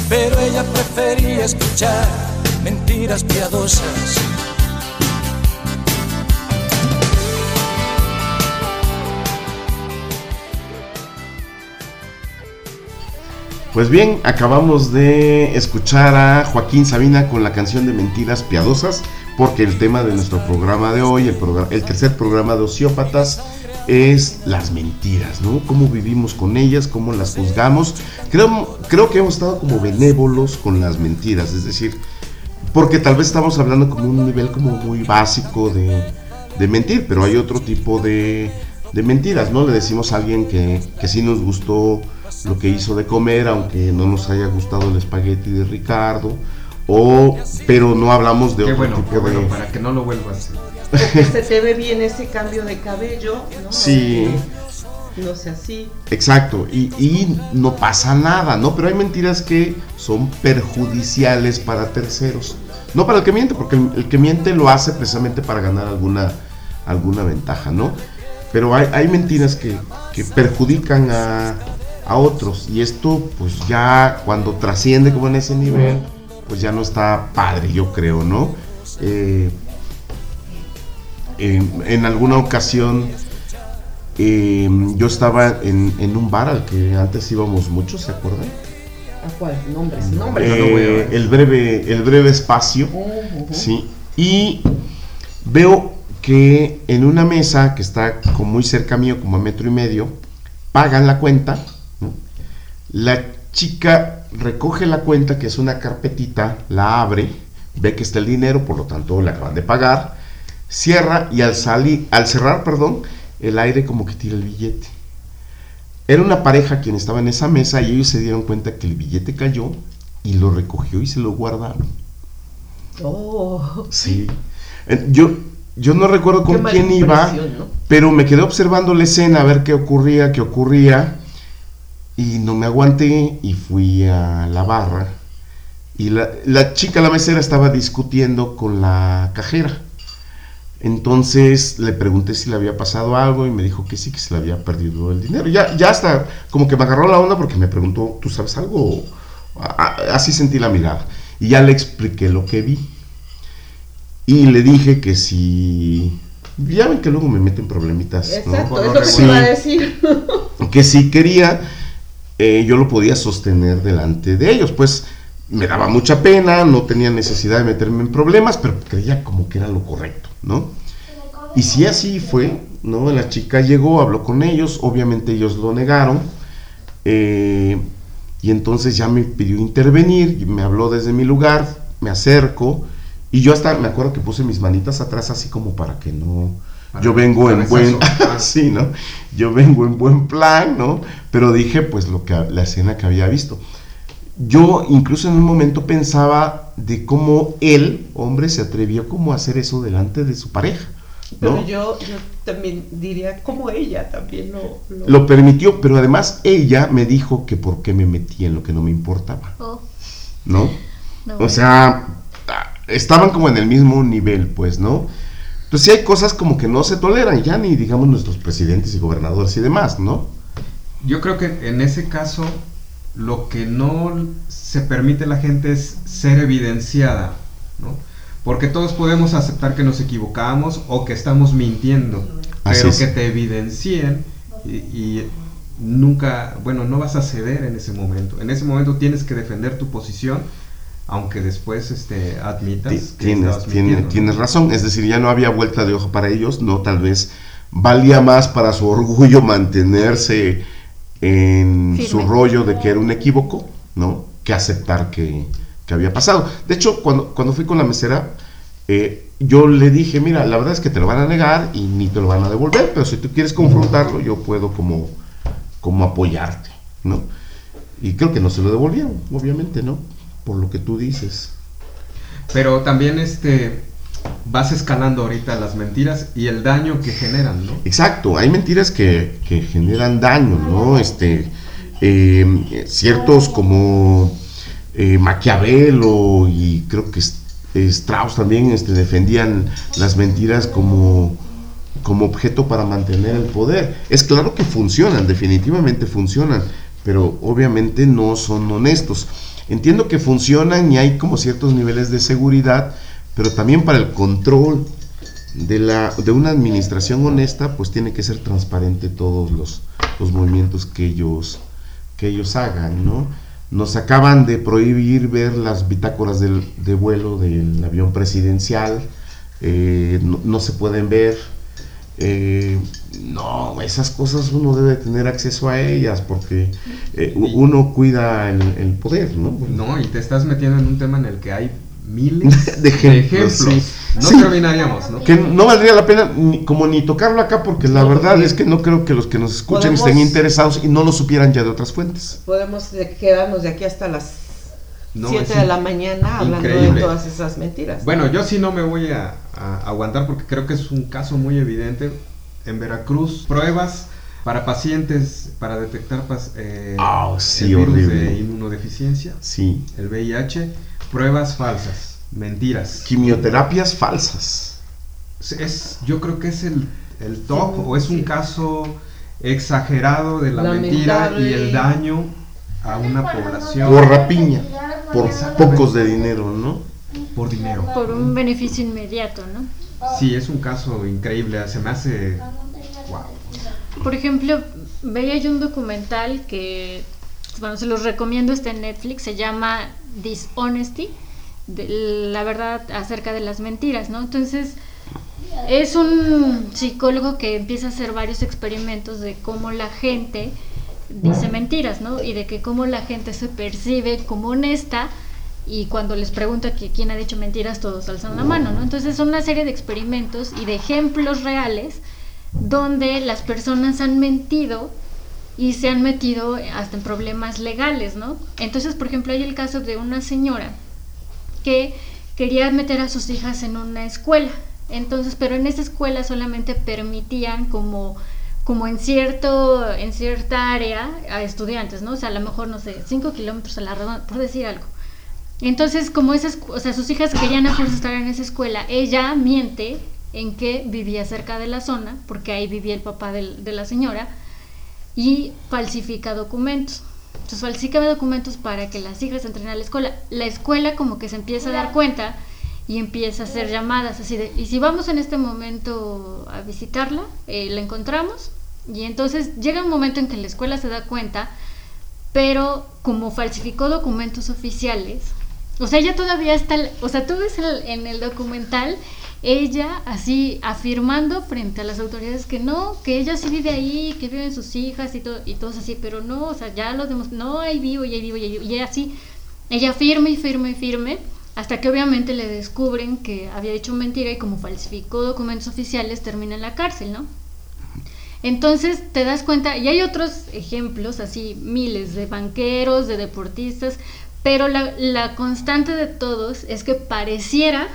Speaker 7: Pero ella prefería escuchar mentiras piadosas.
Speaker 2: Pues bien, acabamos de escuchar a Joaquín Sabina con la canción de Mentiras Piadosas, porque el tema de nuestro programa de hoy, el, tercer programa de Ociópatas, es las mentiras, ¿no? Cómo vivimos con ellas, cómo las juzgamos. Creo, creo que hemos estado como benévolos con las mentiras, es decir, porque tal vez estamos hablando como un nivel como muy básico de, de mentir, pero hay otro tipo de, de mentiras, ¿no? Le decimos a alguien que, que sí nos gustó lo que hizo de comer, aunque no nos haya gustado el espagueti de Ricardo, o pero no hablamos de
Speaker 4: qué bueno, qué bueno, para que no lo vuelva a hacer.
Speaker 6: Porque se te ve bien ese cambio de cabello, ¿no?
Speaker 2: Sí.
Speaker 6: no sé así.
Speaker 2: Exacto, y, y, no pasa nada, ¿no? Pero hay mentiras que son perjudiciales para terceros. No para el que miente, porque el, que miente lo hace precisamente para ganar alguna, alguna ventaja, ¿no? Pero hay, hay mentiras que, que perjudican a, a otros. Y esto, pues ya cuando trasciende como en ese nivel, pues ya no está padre, yo creo, ¿no? Eh, en, alguna ocasión eh, yo estaba en, un bar al que antes íbamos mucho, ¿se acuerdan?
Speaker 6: ¿A cuál? Nombres, nombres.
Speaker 2: Eh, el, breve, el breve espacio, ¿sí? Y veo que en una mesa que está como muy cerca mío, como a metro y medio, pagan la cuenta la chica recoge la cuenta, que es una carpetita, la abre, ve que está el dinero, por lo tanto le acaban de pagar, cierra y al salir, al cerrar, perdón, el aire como que tira el billete. Era una pareja quien estaba en esa mesa y ellos se dieron cuenta que el billete cayó y lo recogió y se lo guardaron.
Speaker 6: Oh.
Speaker 2: Sí. Yo, yo no recuerdo con quién iba, pero me quedé observando la escena a ver qué ocurría, qué ocurría. Y no me aguanté y fui a la barra. Y la, chica, la mesera, estaba discutiendo con la cajera. Entonces le pregunté si le había pasado algo y me dijo que sí, que se le había perdido el dinero. Ya, ya hasta como que me agarró la onda porque me preguntó, ¿tú sabes algo? Así sentí la mirada. Y ya le expliqué lo que vi. Y le dije que si... Ya ven que luego me meten problemitas.
Speaker 6: Exacto, es lo que iba a decir.
Speaker 2: que si quería eh, yo lo podía sostener delante de ellos. Pues me daba mucha pena, no tenía necesidad de meterme en problemas, pero creía como que era lo correcto, ¿no? Y si así fue, ¿no? La chica llegó, habló con ellos, obviamente ellos lo negaron, eh, y entonces ya me pidió intervenir, me habló desde mi lugar, me acerco, y yo hasta me acuerdo que puse mis manitas atrás así como para que no... yo vengo en buen... *laughs* sí, ¿no? Yo vengo en buen plan, ¿no? Pero dije pues lo que la escena que había visto yo incluso en un momento pensaba de cómo él, hombre, se atrevió como a hacer eso delante de su pareja.
Speaker 6: Pero yo, yo, también diría como ella también lo,
Speaker 2: lo... permitió, pero además ella me dijo que por qué me metí en lo que no me importaba. Oh. ¿No? o sea, estaban como en el mismo nivel, pues, ¿no? Entonces sí hay cosas como que no se toleran ya ni digamos nuestros presidentes y gobernadores y demás, ¿no?
Speaker 4: Yo creo que en ese caso lo que no se permite a la gente es ser evidenciada, ¿no? Porque todos podemos aceptar que nos equivocamos o que estamos mintiendo, pero que te evidencien y, nunca, bueno, no vas a ceder en ese momento. En ese momento tienes que defender tu posición, aunque después este, admitas
Speaker 2: que tienes, tienes, tienes razón, es decir, ya no había vuelta de hoja para ellos, no, tal vez valía más para su orgullo mantenerse en su rollo de que era un equívoco, ¿no? Que aceptar que, había pasado. De hecho, cuando, cuando fui con la mesera, eh, yo le dije, mira, la verdad es que te lo van a negar y ni te lo van a devolver, pero si tú quieres confrontarlo, yo puedo como, como apoyarte, ¿no? Y creo que no se lo devolvieron, obviamente, ¿no? Por lo que tú dices.
Speaker 4: Pero también este vas escalando ahorita las mentiras y el daño que generan, ¿no?
Speaker 2: Exacto, hay mentiras que, generan daño, ¿no? Este, eh, ciertos como eh, Maquiavelo y creo que Strauss también este, defendían las mentiras como, como objeto para mantener el poder. Es claro que funcionan, definitivamente funcionan, pero obviamente no son honestos. Entiendo que funcionan y hay como ciertos niveles de seguridad, pero también para el control de, la, de una administración honesta, pues tiene que ser transparente todos los, los movimientos que ellos, que ellos hagan, ¿no? Nos acaban de prohibir ver las bitácoras del, de vuelo del avión presidencial, eh, no, se pueden ver. Eh, no, esas cosas uno debe tener acceso a ellas porque eh, uno cuida el, el, poder, ¿no?
Speaker 4: No, y te estás metiendo en un tema en el que hay miles *laughs* de ejemplos. No terminaríamos, ¿no?
Speaker 2: Que no valdría la pena ni, como ni tocarlo acá porque la verdad es que no creo que los que nos escuchen estén interesados y no lo supieran ya de otras fuentes.
Speaker 6: Podemos quedarnos de aquí hasta las 7 de la mañana hablando de todas esas mentiras.
Speaker 4: Bueno, yo sí no me voy a, aguantar porque creo que es un caso muy evidente. En Veracruz, pruebas para pacientes para detectar eh,
Speaker 2: oh, sí, el virus
Speaker 4: de inmunodeficiencia,
Speaker 2: sí.
Speaker 4: el VIH Pruebas falsas, mentiras.
Speaker 2: Quimioterapias falsas.
Speaker 4: Es, yo creo que es el, el top o es un caso exagerado de la mentira y el daño a una población.
Speaker 2: Por rapiña, por pocos de dinero, ¿no?
Speaker 4: Por dinero.
Speaker 5: Por un beneficio inmediato, ¿no?
Speaker 4: Sí, es un caso increíble, se me hace...
Speaker 5: Wow. Por ejemplo, veía yo un documental que, bueno, se los recomiendo, está en Netflix, se llama dishonesty, la verdad acerca de las mentiras, ¿no? Entonces, es un psicólogo que empieza a hacer varios experimentos de cómo la gente dice mentiras, ¿no? Y de que cómo la gente se percibe como honesta y cuando les pregunta que quién ha dicho mentiras, todos alzan la mano, ¿no? Entonces son una serie de experimentos y de ejemplos reales donde las personas han mentido y se han metido hasta en problemas legales, ¿no? Entonces, por ejemplo, hay el caso de una señora que quería meter a sus hijas en una escuela, entonces, pero en esa escuela solamente permitían como como en cierto en cierta área a estudiantes, ¿no? O sea, a lo mejor no sé, cinco kilómetros a la redonda, por decir algo. Entonces, como esas, o sea, sus hijas querían a estar en esa escuela, ella miente en que vivía cerca de la zona, porque ahí vivía el papá de la señora, y falsifica documentos. Entonces falsifica documentos para que las hijas entren a la escuela. La escuela como que se empieza a dar cuenta y empieza a hacer llamadas así de, y si vamos en este momento a visitarla, eh, la encontramos y entonces llega un momento en que la escuela se da cuenta, pero como falsificó documentos oficiales, O sea, ella todavía está, o sea, tú ves en el documental ella así afirmando frente a las autoridades que no, que ella sí vive ahí, que viven sus hijas y todo, y todos así, pero no, o sea, ya lo demostró, no, ahí vivo, y ahí vivo, y ahí vivo, y así, ella firme y firme y firme, hasta que obviamente le descubren que había dicho mentira y como falsificó documentos oficiales termina en la cárcel, ¿no? Entonces te das cuenta, y hay otros ejemplos, así miles de banqueros, de deportistas, pero la, la constante de todos es que pareciera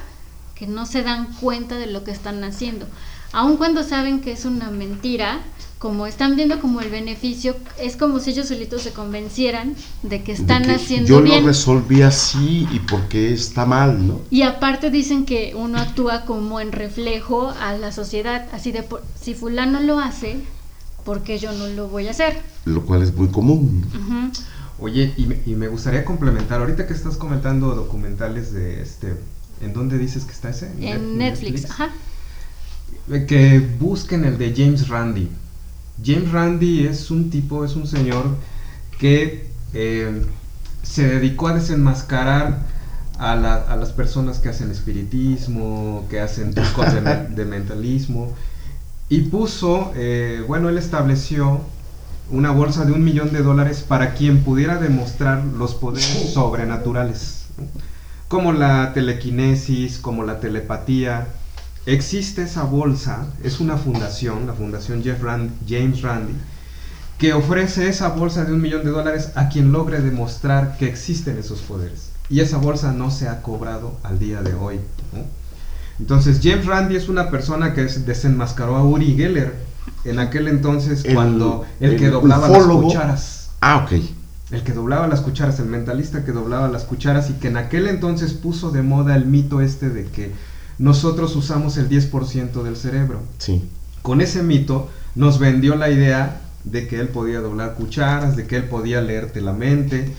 Speaker 5: que no se dan cuenta de lo que están haciendo. Aun cuando saben que es una mentira, como están viendo como el beneficio, es como si ellos solitos se convencieran de que están haciendo bien.
Speaker 2: Yo lo resolví así y porque está mal, ¿no?
Speaker 5: Y aparte dicen que uno actúa como en reflejo a la sociedad, así de si fulano lo hace, ¿por qué yo no lo voy a hacer?
Speaker 2: Lo cual es muy común.
Speaker 4: Oye, y me, y me gustaría complementar, ahorita que estás comentando documentales de este ¿En dónde dices que está ese?
Speaker 5: En Netflix, ajá.
Speaker 4: Que busquen el de James Randi. James Randi es un tipo, es un señor que eh, se dedicó a desenmascarar a, las personas que hacen espiritismo, que hacen trucos *laughs* de, mentalismo. Y puso, eh, bueno, él estableció una bolsa de un millón de dólares para quien pudiera demostrar los poderes *laughs* sobrenaturales como la telequinesis, como la telepatía. Existe esa bolsa, es una fundación, la Fundación Jeff James Randi, que ofrece esa bolsa de un millón de dólares a quien logre demostrar que existen esos poderes. Y esa bolsa no se ha cobrado al día de hoy. Entonces, James Randi es una persona que desenmascaró a Uri Geller en aquel entonces cuando el, que doblaba las cucharas.
Speaker 2: Ah, ok
Speaker 4: el que doblaba las cucharas, el mentalista que doblaba las cucharas y que en aquel entonces puso de moda el mito este de que nosotros usamos el 10% del cerebro.
Speaker 2: Sí.
Speaker 4: Con ese mito nos vendió la idea de que él podía doblar cucharas, de que él podía leerte la mente.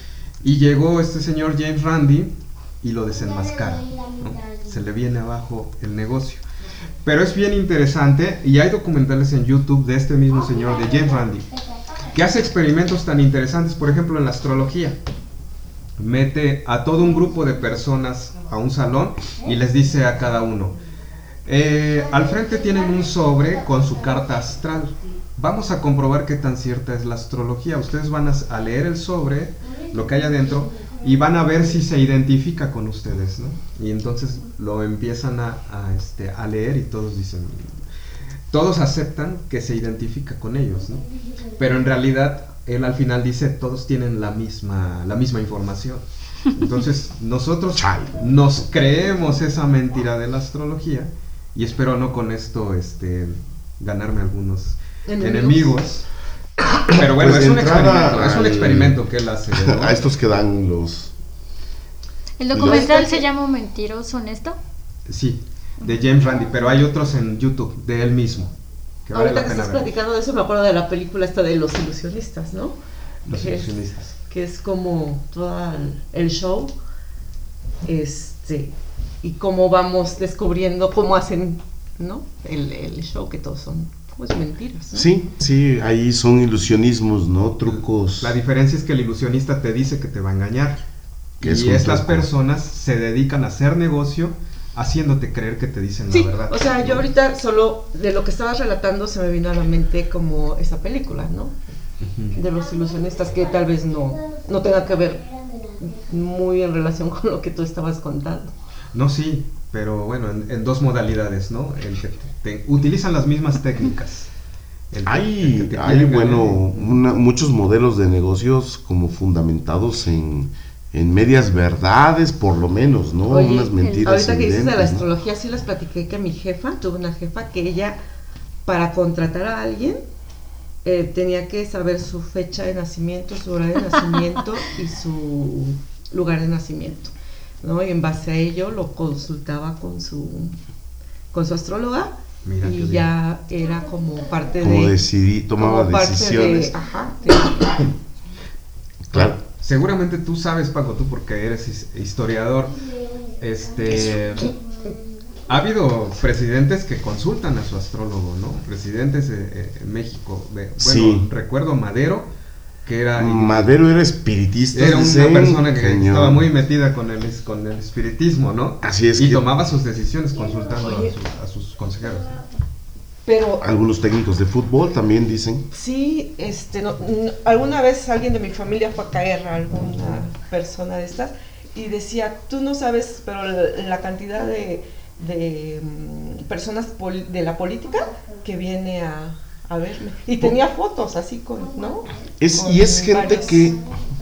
Speaker 4: Y llegó este señor James Randi y lo desenmascara. Se le viene abajo el negocio. Pero es bien interesante y hay documentales en YouTube de este mismo señor, de James Randi que hace experimentos tan interesantes, por ejemplo, en la astrología. Mete a todo un grupo de personas a un salón y les dice a cada uno, eh, al frente tienen un sobre con su carta astral. Vamos a comprobar qué tan cierta es la astrología. Ustedes van a, leer el sobre, lo que hay adentro, y van a ver si se identifica con ustedes, ¿no? Y entonces lo empiezan a, este, a leer y todos dicen, todos aceptan que se identifica con ellos, ¿no? Pero en realidad él al final dice todos tienen la misma, la misma información. Entonces *laughs* nosotros nos creemos esa mentira de la astrología y espero no con esto este, ganarme algunos enemigos. Pero bueno, pues es, un experimento, es un experimento que él hace. *laughs*
Speaker 2: A estos que dan los...
Speaker 5: ¿El documental se llama Mentiroso Honesto?
Speaker 4: Sí de James Randi, pero hay otros en YouTube de él mismo.
Speaker 6: Que Ahorita que estás platicando de eso, me acuerdo de la película esta de Los Ilusionistas, ¿no?
Speaker 4: Los Ilusionistas.
Speaker 6: Que es como todo el show, este, y cómo vamos descubriendo cómo hacen, ¿no? El, el show, que todos son pues mentiras.
Speaker 2: Sí, sí, ahí son ilusionismos, ¿no? Trucos.
Speaker 4: La diferencia es que el ilusionista te dice que te va a engañar. y estas personas se dedican a hacer negocio haciéndote creer que te dicen la verdad.
Speaker 6: O sea, yo ahorita solo de lo que estabas relatando se me vino a la mente como esa película, ¿no? De los ilusionistas que tal vez no, no tenga que ver muy en relación con lo que tú estabas contando.
Speaker 4: No, sí, pero bueno, en, dos modalidades, ¿no? utilizan las mismas técnicas.
Speaker 2: hay, hay bueno, muchos modelos de negocios como fundamentados en en medias verdades, por lo menos, ¿no?
Speaker 6: Unas mentiras. Ahorita que dices de la astrología, sí les platiqué que mi jefa, tuvo una jefa que ella, para contratar a alguien, eh, tenía que saber su fecha de nacimiento, su hora de nacimiento *laughs* y su lugar de nacimiento, ¿no? Y en base a ello lo consultaba con su, con su astróloga. y ya era como parte
Speaker 2: como
Speaker 6: de...
Speaker 2: decidí, tomaba decisiones.
Speaker 6: ajá, *coughs*
Speaker 2: claro
Speaker 4: seguramente tú sabes, Paco, tú porque eres historiador, este... Ha habido presidentes que consultan a su astrólogo, ¿no? Presidentes en México. Bueno, recuerdo Madero que era...
Speaker 2: Madero era espiritista.
Speaker 4: Era una persona que estaba muy metida con el, con el espiritismo, ¿no?
Speaker 2: Así es
Speaker 4: Y
Speaker 2: que-
Speaker 4: tomaba sus decisiones consultando a, su- a sus consejeros.
Speaker 6: Pero
Speaker 2: Algunos técnicos de fútbol también dicen.
Speaker 6: sí, este, no- alguna vez alguien de mi familia fue a caer a alguna persona de estas y decía, tú no sabes, pero la, la cantidad de, de, mm, personas de la política que viene a, a verme. Y tenía fotos así con, ¿no?
Speaker 2: Es-
Speaker 6: Con
Speaker 2: y es gente que-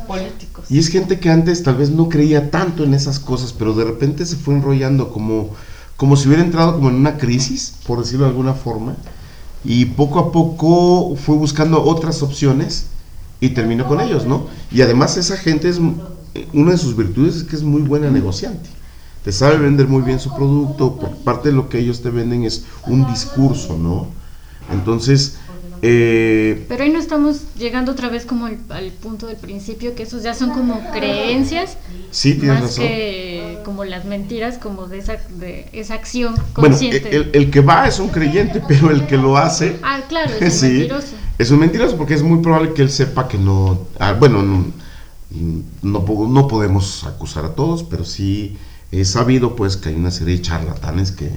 Speaker 6: Políticos.
Speaker 2: Y es gente que antes tal vez no creía tanto en esas cosas, pero de repente se fue enrollando como, como si hubiera entrado como en una crisis, por decirlo de alguna forma, y poco a poco fue buscando otras opciones y terminó con ellos, ¿no? Y además esa gente es, una de sus virtudes es que es muy buena negociante. Te sabe vender muy bien su producto, por parte de lo que ellos te venden es un discurso, ¿no? Entonces, eh,
Speaker 5: Pero ahí no estamos llegando otra vez como al, al punto del principio, que esos ya son como creencias,
Speaker 2: sí, tienes
Speaker 5: más
Speaker 2: razón.
Speaker 5: que como las mentiras, como de esa, de esa acción
Speaker 2: Bueno,
Speaker 5: consciente.
Speaker 2: el, el que va es un creyente, pero el que lo hace
Speaker 5: ah, claro, es un
Speaker 2: sí,
Speaker 5: mentiroso.
Speaker 2: es un mentiroso porque es muy probable que él sepa que no, ah, bueno, no, no, po- no podemos acusar a todos, pero sí es sabido pues que hay una serie de charlatanes que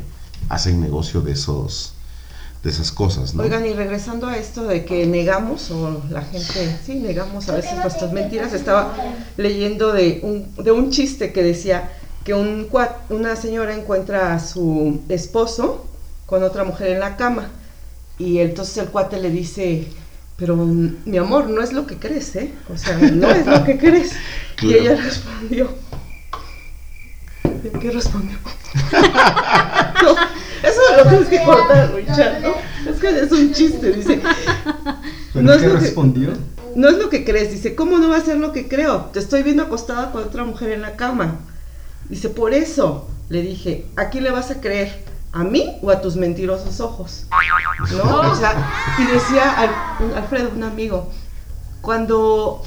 Speaker 2: hacen negocio de esos de esas cosas, ¿no?
Speaker 6: Oigan, y regresando a esto de que negamos, o la gente, sí, negamos a veces nuestras mentiras, estaba leyendo de un, de un chiste que decía que un, una señora encuentra a su esposo con otra mujer en la cama, y entonces el cuate le dice, pero mi amor, no es lo que crees, ¿eh? O sea, no es lo que crees. *laughs* Y ella respondió, ¿de qué respondió? *laughs* *laughs* No, eso lo tienes que cortar, Richard, ¿no? Es que es un chiste, dice.
Speaker 4: ¿Pero
Speaker 6: No es
Speaker 4: qué
Speaker 6: lo que-
Speaker 4: respondió?
Speaker 6: No es lo que crees, dice, ¿cómo no va a ser lo que creo? Te estoy viendo acostada con otra mujer en la cama. Dice, por eso le dije, ¿a quién le vas a creer? ¿A mí o a tus mentirosos ojos? ¿No? O sea, y decía Al- Alfredo, un amigo, cuando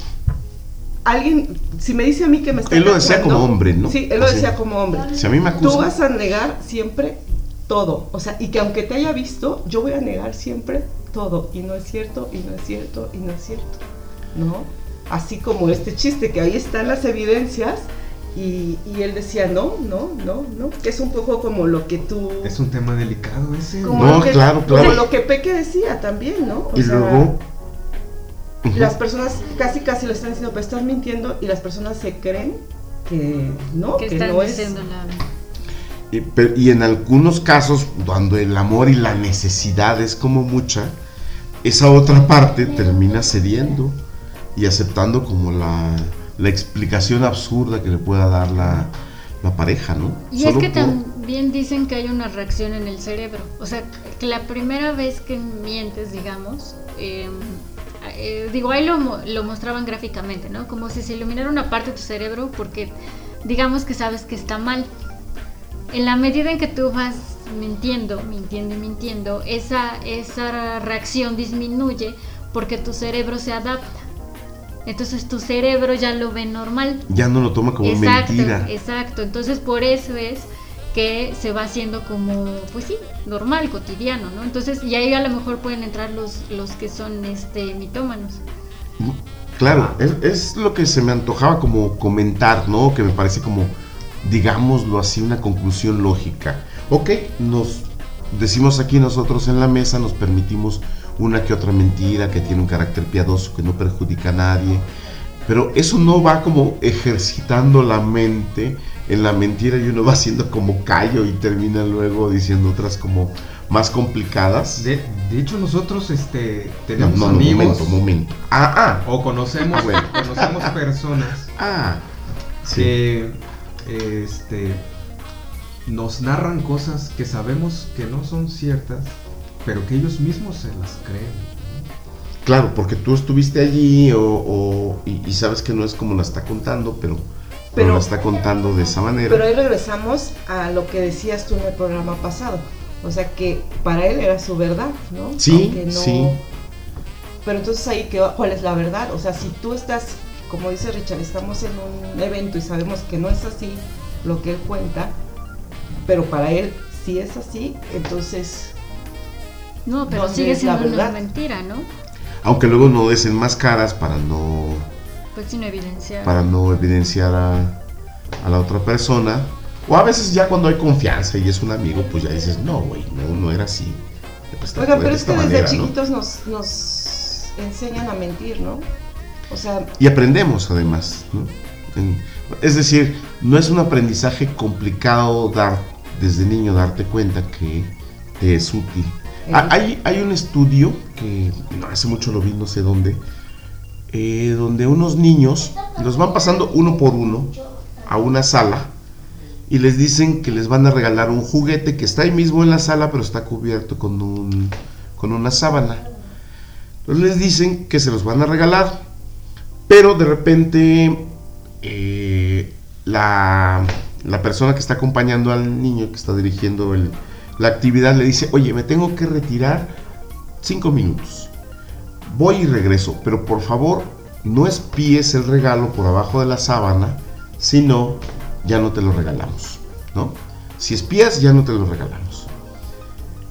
Speaker 6: alguien, si me dice a mí que me está
Speaker 2: Él lo decía como hombre, ¿no?
Speaker 6: Sí, él lo
Speaker 2: Así.
Speaker 6: decía como hombre.
Speaker 2: Si a mí me
Speaker 6: Tú
Speaker 2: acusan,
Speaker 6: vas a negar siempre todo. O sea, y que aunque te haya visto, yo voy a negar siempre todo. Y no es cierto, y no es cierto, y no es cierto. ¿No? Así como este chiste, que ahí están las evidencias. Y, y él decía, no, no, no, no. Que es un poco como lo que tú.
Speaker 4: Es un tema delicado ese.
Speaker 6: como
Speaker 2: No,
Speaker 6: lo que-
Speaker 2: claro, claro.
Speaker 6: Como lo que Peque decía también, ¿no? O
Speaker 2: y
Speaker 6: sea,
Speaker 2: luego.
Speaker 6: Las personas casi casi le están diciendo, pero estás mintiendo. Y las personas se creen que no,
Speaker 5: que
Speaker 6: que,
Speaker 5: están
Speaker 6: no es.
Speaker 5: la
Speaker 2: y en algunos casos, cuando el amor y la necesidad es como mucha, esa otra parte termina cediendo y aceptando como la, la explicación absurda que le pueda dar la, la pareja, ¿no?
Speaker 5: Y
Speaker 2: Solo
Speaker 5: es que
Speaker 2: por-
Speaker 5: también dicen que hay una reacción en el cerebro. O sea, que la primera vez que mientes, digamos, eh, eh, digo, ahí lo, lo mostraban gráficamente, ¿no? Como si se iluminara una parte de tu cerebro porque digamos que sabes que está mal. En la medida en que tú vas mintiendo, mintiendo y mintiendo, esa, esa reacción disminuye porque tu cerebro se adapta. Entonces tu cerebro ya lo ve normal.
Speaker 2: ya no lo toma como
Speaker 5: exacto,
Speaker 2: mentira.
Speaker 5: exacto. Entonces por eso es que se va haciendo como, pues sí, normal, cotidiano, ¿no? Entonces, y ahí a lo mejor pueden entrar los, los que son este mitómanos.
Speaker 2: Claro, es, es lo que se me antojaba como comentar, ¿no? Que me parece como, digámoslo así, una conclusión lógica. Ok, nos decimos aquí nosotros en la mesa, nos permitimos una que otra mentira que tiene un carácter piadoso, que no perjudica a nadie, pero eso no va como ejercitando la mente en la mentira y uno va haciendo como callo y termina luego diciendo otras como más complicadas.
Speaker 4: De, de hecho, nosotros este, tenemos
Speaker 2: no, no,
Speaker 4: amigos
Speaker 2: momento, momento. Ah, ah,
Speaker 4: o conocemos,
Speaker 2: Bueno.
Speaker 4: conocemos personas *laughs*
Speaker 2: ah. Sí.
Speaker 4: que este, nos narran cosas que sabemos que no son ciertas, pero que ellos mismos se las creen.
Speaker 2: Claro, porque tú estuviste allí o, o- y, y sabes que no es como la está contando, pero, pero
Speaker 6: Pero-
Speaker 2: la está contando de esa manera.
Speaker 6: Pero ahí regresamos a lo que decías tú en el programa pasado. O sea que para él era su verdad, ¿no?
Speaker 2: Sí,
Speaker 6: no-
Speaker 2: sí.
Speaker 6: Pero entonces ahí, ¿qué- ¿cuál es la verdad? O sea, si tú estás, como dice Richard, estamos en un evento y sabemos que no es así lo que él cuenta, pero para él sí es así, entonces
Speaker 5: No, pero sigue
Speaker 6: la
Speaker 5: siendo una mentira, ¿no?
Speaker 2: aunque luego no desenmascaras para no
Speaker 5: Pues sin evidenciar.
Speaker 2: para no evidenciar a, a la otra persona. O a veces ya cuando hay confianza y es un amigo, pues ya dices, no, güey, no, no era así. Pues,
Speaker 6: Oiga, pero es
Speaker 2: esta
Speaker 6: que desde
Speaker 2: manera, ¿no?
Speaker 6: chiquitos nos, nos enseñan a mentir, ¿no? O sea,
Speaker 2: Y aprendemos además. ¿no? En- es decir, no es un aprendizaje complicado dar desde niño darte cuenta que te es útil. Ah, Hay, un estudio que hace mucho lo vi, no sé dónde, eh, donde unos niños los van pasando uno por uno a una sala y les dicen que les van a regalar un juguete que está ahí mismo en la sala, pero está cubierto con, un, una sábana. Entonces les dicen que se los van a regalar, pero de repente eh, la persona que está acompañando al niño, que está dirigiendo el- la actividad, le dice, oye, me tengo que retirar cinco minutos. Voy y regreso, pero por favor no espíes el regalo por abajo de la sábana, si no, ya no te lo regalamos, ¿no? Si espías, ya no te lo regalamos.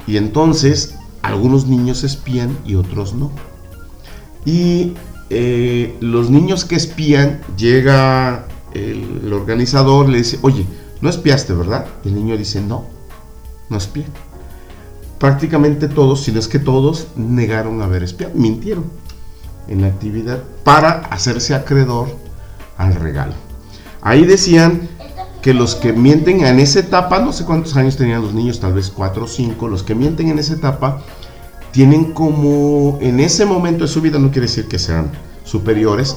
Speaker 2: Y entonces, algunos niños espían y otros no. Y eh, los niños que espían, llega el, organizador, le dice, oye, no espiaste, ¿verdad? El niño dice, no, no espié. Prácticamente todos, si no es que todos, negaron haber espiado, mintieron en la actividad para hacerse acreedor al regalo. Ahí decían que los que mienten en esa etapa, no sé cuántos años tenían los niños, tal vez cuatro o cinco, los que mienten en esa etapa, tienen como en ese momento de su vida, no quiere decir que sean superiores,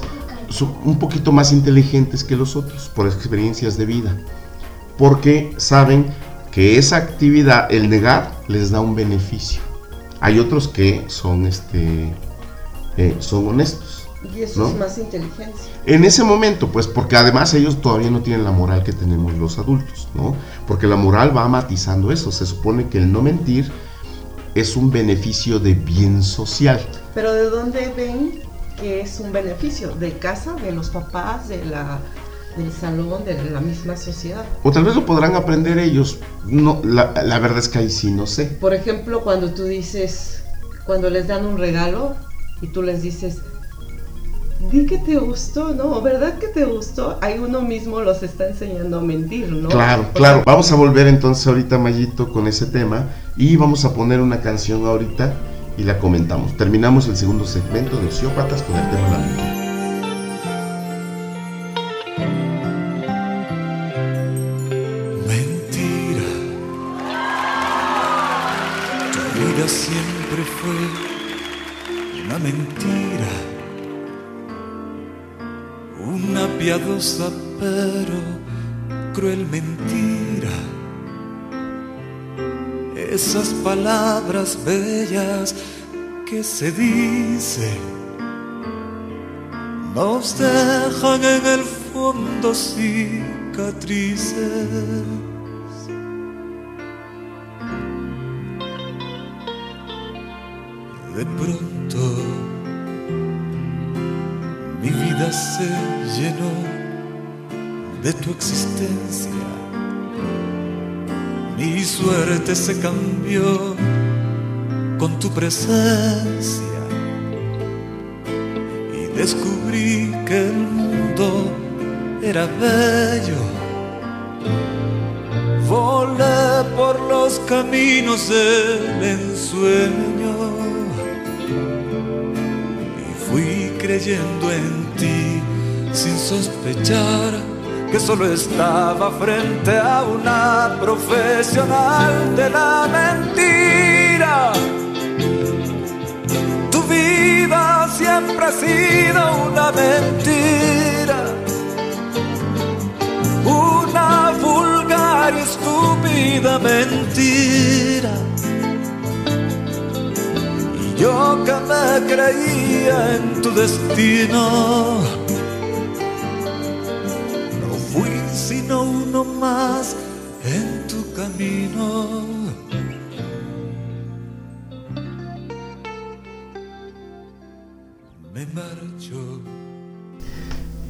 Speaker 2: su- un poquito más inteligentes que los otros por experiencias de vida, porque saben que esa actividad, el negar, les da un beneficio. Hay otros que son, este, eh, son honestos.
Speaker 6: y eso
Speaker 2: ¿No?
Speaker 6: es más inteligencia.
Speaker 2: En ese momento, pues porque además ellos todavía no tienen la moral que tenemos los adultos, ¿no? Porque la moral va matizando eso. Se supone que el no mentir es un beneficio de bien social.
Speaker 6: Pero ¿de dónde ven que es un beneficio? ¿De casa, de los papás, de la, del salón, de la misma sociedad?
Speaker 2: O tal vez lo podrán aprender ellos. No, la, la verdad es que ahí sí no sé.
Speaker 6: Por ejemplo, cuando tú dices, cuando les dan un regalo y tú les dices, di que te gustó, ¿no? ¿Verdad que te gustó? Ahí uno mismo los está enseñando a mentir, ¿no?
Speaker 2: Claro, claro. Vamos a volver entonces ahorita, Mayito, con ese tema. Y vamos a poner una canción ahorita y la comentamos. Terminamos el segundo segmento de Ociópatas con el tema de la. Mentira.
Speaker 8: Fue una mentira. Una piadosa pero cruel mentira. Esas palabras bellas que se dicen nos dejan en el fondo cicatrices. De pronto mi vida se llenó de tu existencia. Mi suerte se cambió con tu presencia y descubrí que el mundo era bello. Volé por los caminos del ensueño creyendo en ti sin sospechar que solo estaba frente a una profesional de la mentira. Tu vida siempre ha sido una mentira, una vulgar y estúpida mentira. Yo que me creía en tu destino, no fui sino uno más en tu camino. Me marcho.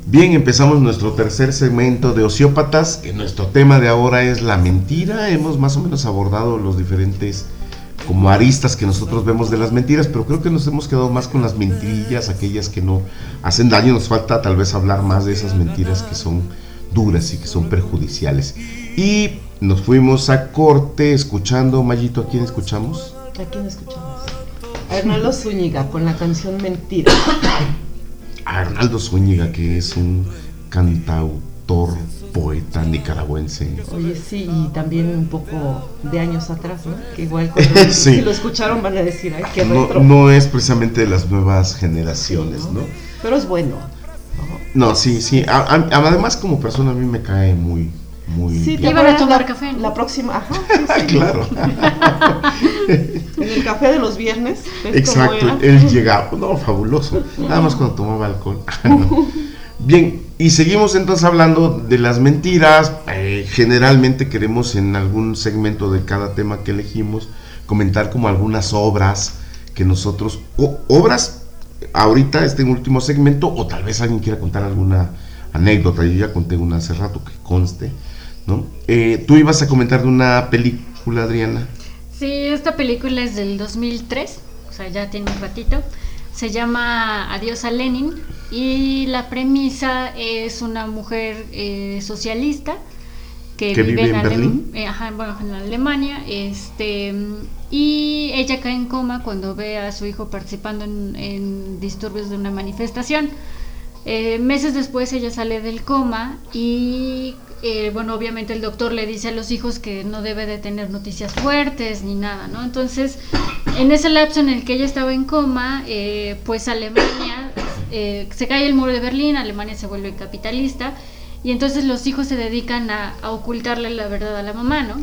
Speaker 2: Bien, empezamos nuestro tercer segmento de Ociópatas. que nuestro tema de ahora es la mentira. Hemos más o menos abordado los diferentes como aristas que nosotros vemos de las mentiras, pero creo que nos hemos quedado más con las mentirillas, aquellas que no hacen daño. Nos falta tal vez hablar más de esas mentiras que son duras y que son perjudiciales. Y nos fuimos a corte escuchando, Mayito, ¿a quién escuchamos?
Speaker 6: ¿A quién escuchamos? A Hernaldo Zúñiga con la canción Mentira. *coughs*
Speaker 2: A Hernaldo Zúñiga, que es un cantautor, poeta nicaragüense.
Speaker 6: Oye, sí, y también un poco de años atrás, ¿no? Que igual *laughs* cuando
Speaker 2: Sí.
Speaker 6: si lo escucharon van a decir, ay, qué
Speaker 2: No,
Speaker 6: retro.
Speaker 2: no es precisamente de las nuevas generaciones, ¿no?
Speaker 6: Pero es bueno.
Speaker 2: No, sí, sí. A- a- además, como persona, a mí me cae muy, muy
Speaker 6: Sí,
Speaker 2: bien.
Speaker 6: te
Speaker 5: Iban a tomar
Speaker 6: la,
Speaker 5: café, ¿no?
Speaker 6: La próxima, ajá. sí, *laughs* sí.
Speaker 2: claro.
Speaker 6: En el café de los viernes. ¿ves cómo
Speaker 2: Exacto, él llegaba, no, fabuloso, nada más cuando tomaba alcohol. *laughs* No. Bien, y seguimos entonces hablando de las mentiras. Eh, generalmente queremos en algún segmento de cada tema que elegimos comentar como algunas obras que nosotros, obras ahorita, este último segmento, o tal vez alguien quiera contar alguna anécdota. Yo ya conté una hace rato que conste, ¿no? Eh, Tú ibas a comentar de una película, Adriana.
Speaker 5: Sí, esta película es del 2003, o sea, ya tiene un ratito. Se llama Adiós a Lenin y la premisa es una mujer eh, socialista que,
Speaker 2: Que vive en Berlín.
Speaker 5: eh, ajá, bueno, en Alemania, este, y ella cae en coma cuando ve a su hijo participando en, en disturbios de una manifestación. Eh, meses después ella sale del coma y eh, bueno, obviamente el doctor le dice a los hijos que no debe de tener noticias fuertes ni nada, ¿no? Entonces, en ese lapso en el que ella estaba en coma, eh, pues Alemania, eh, se cae el muro de Berlín, Alemania se vuelve capitalista y entonces los hijos se dedican a, a ocultarle la verdad a la mamá, ¿no?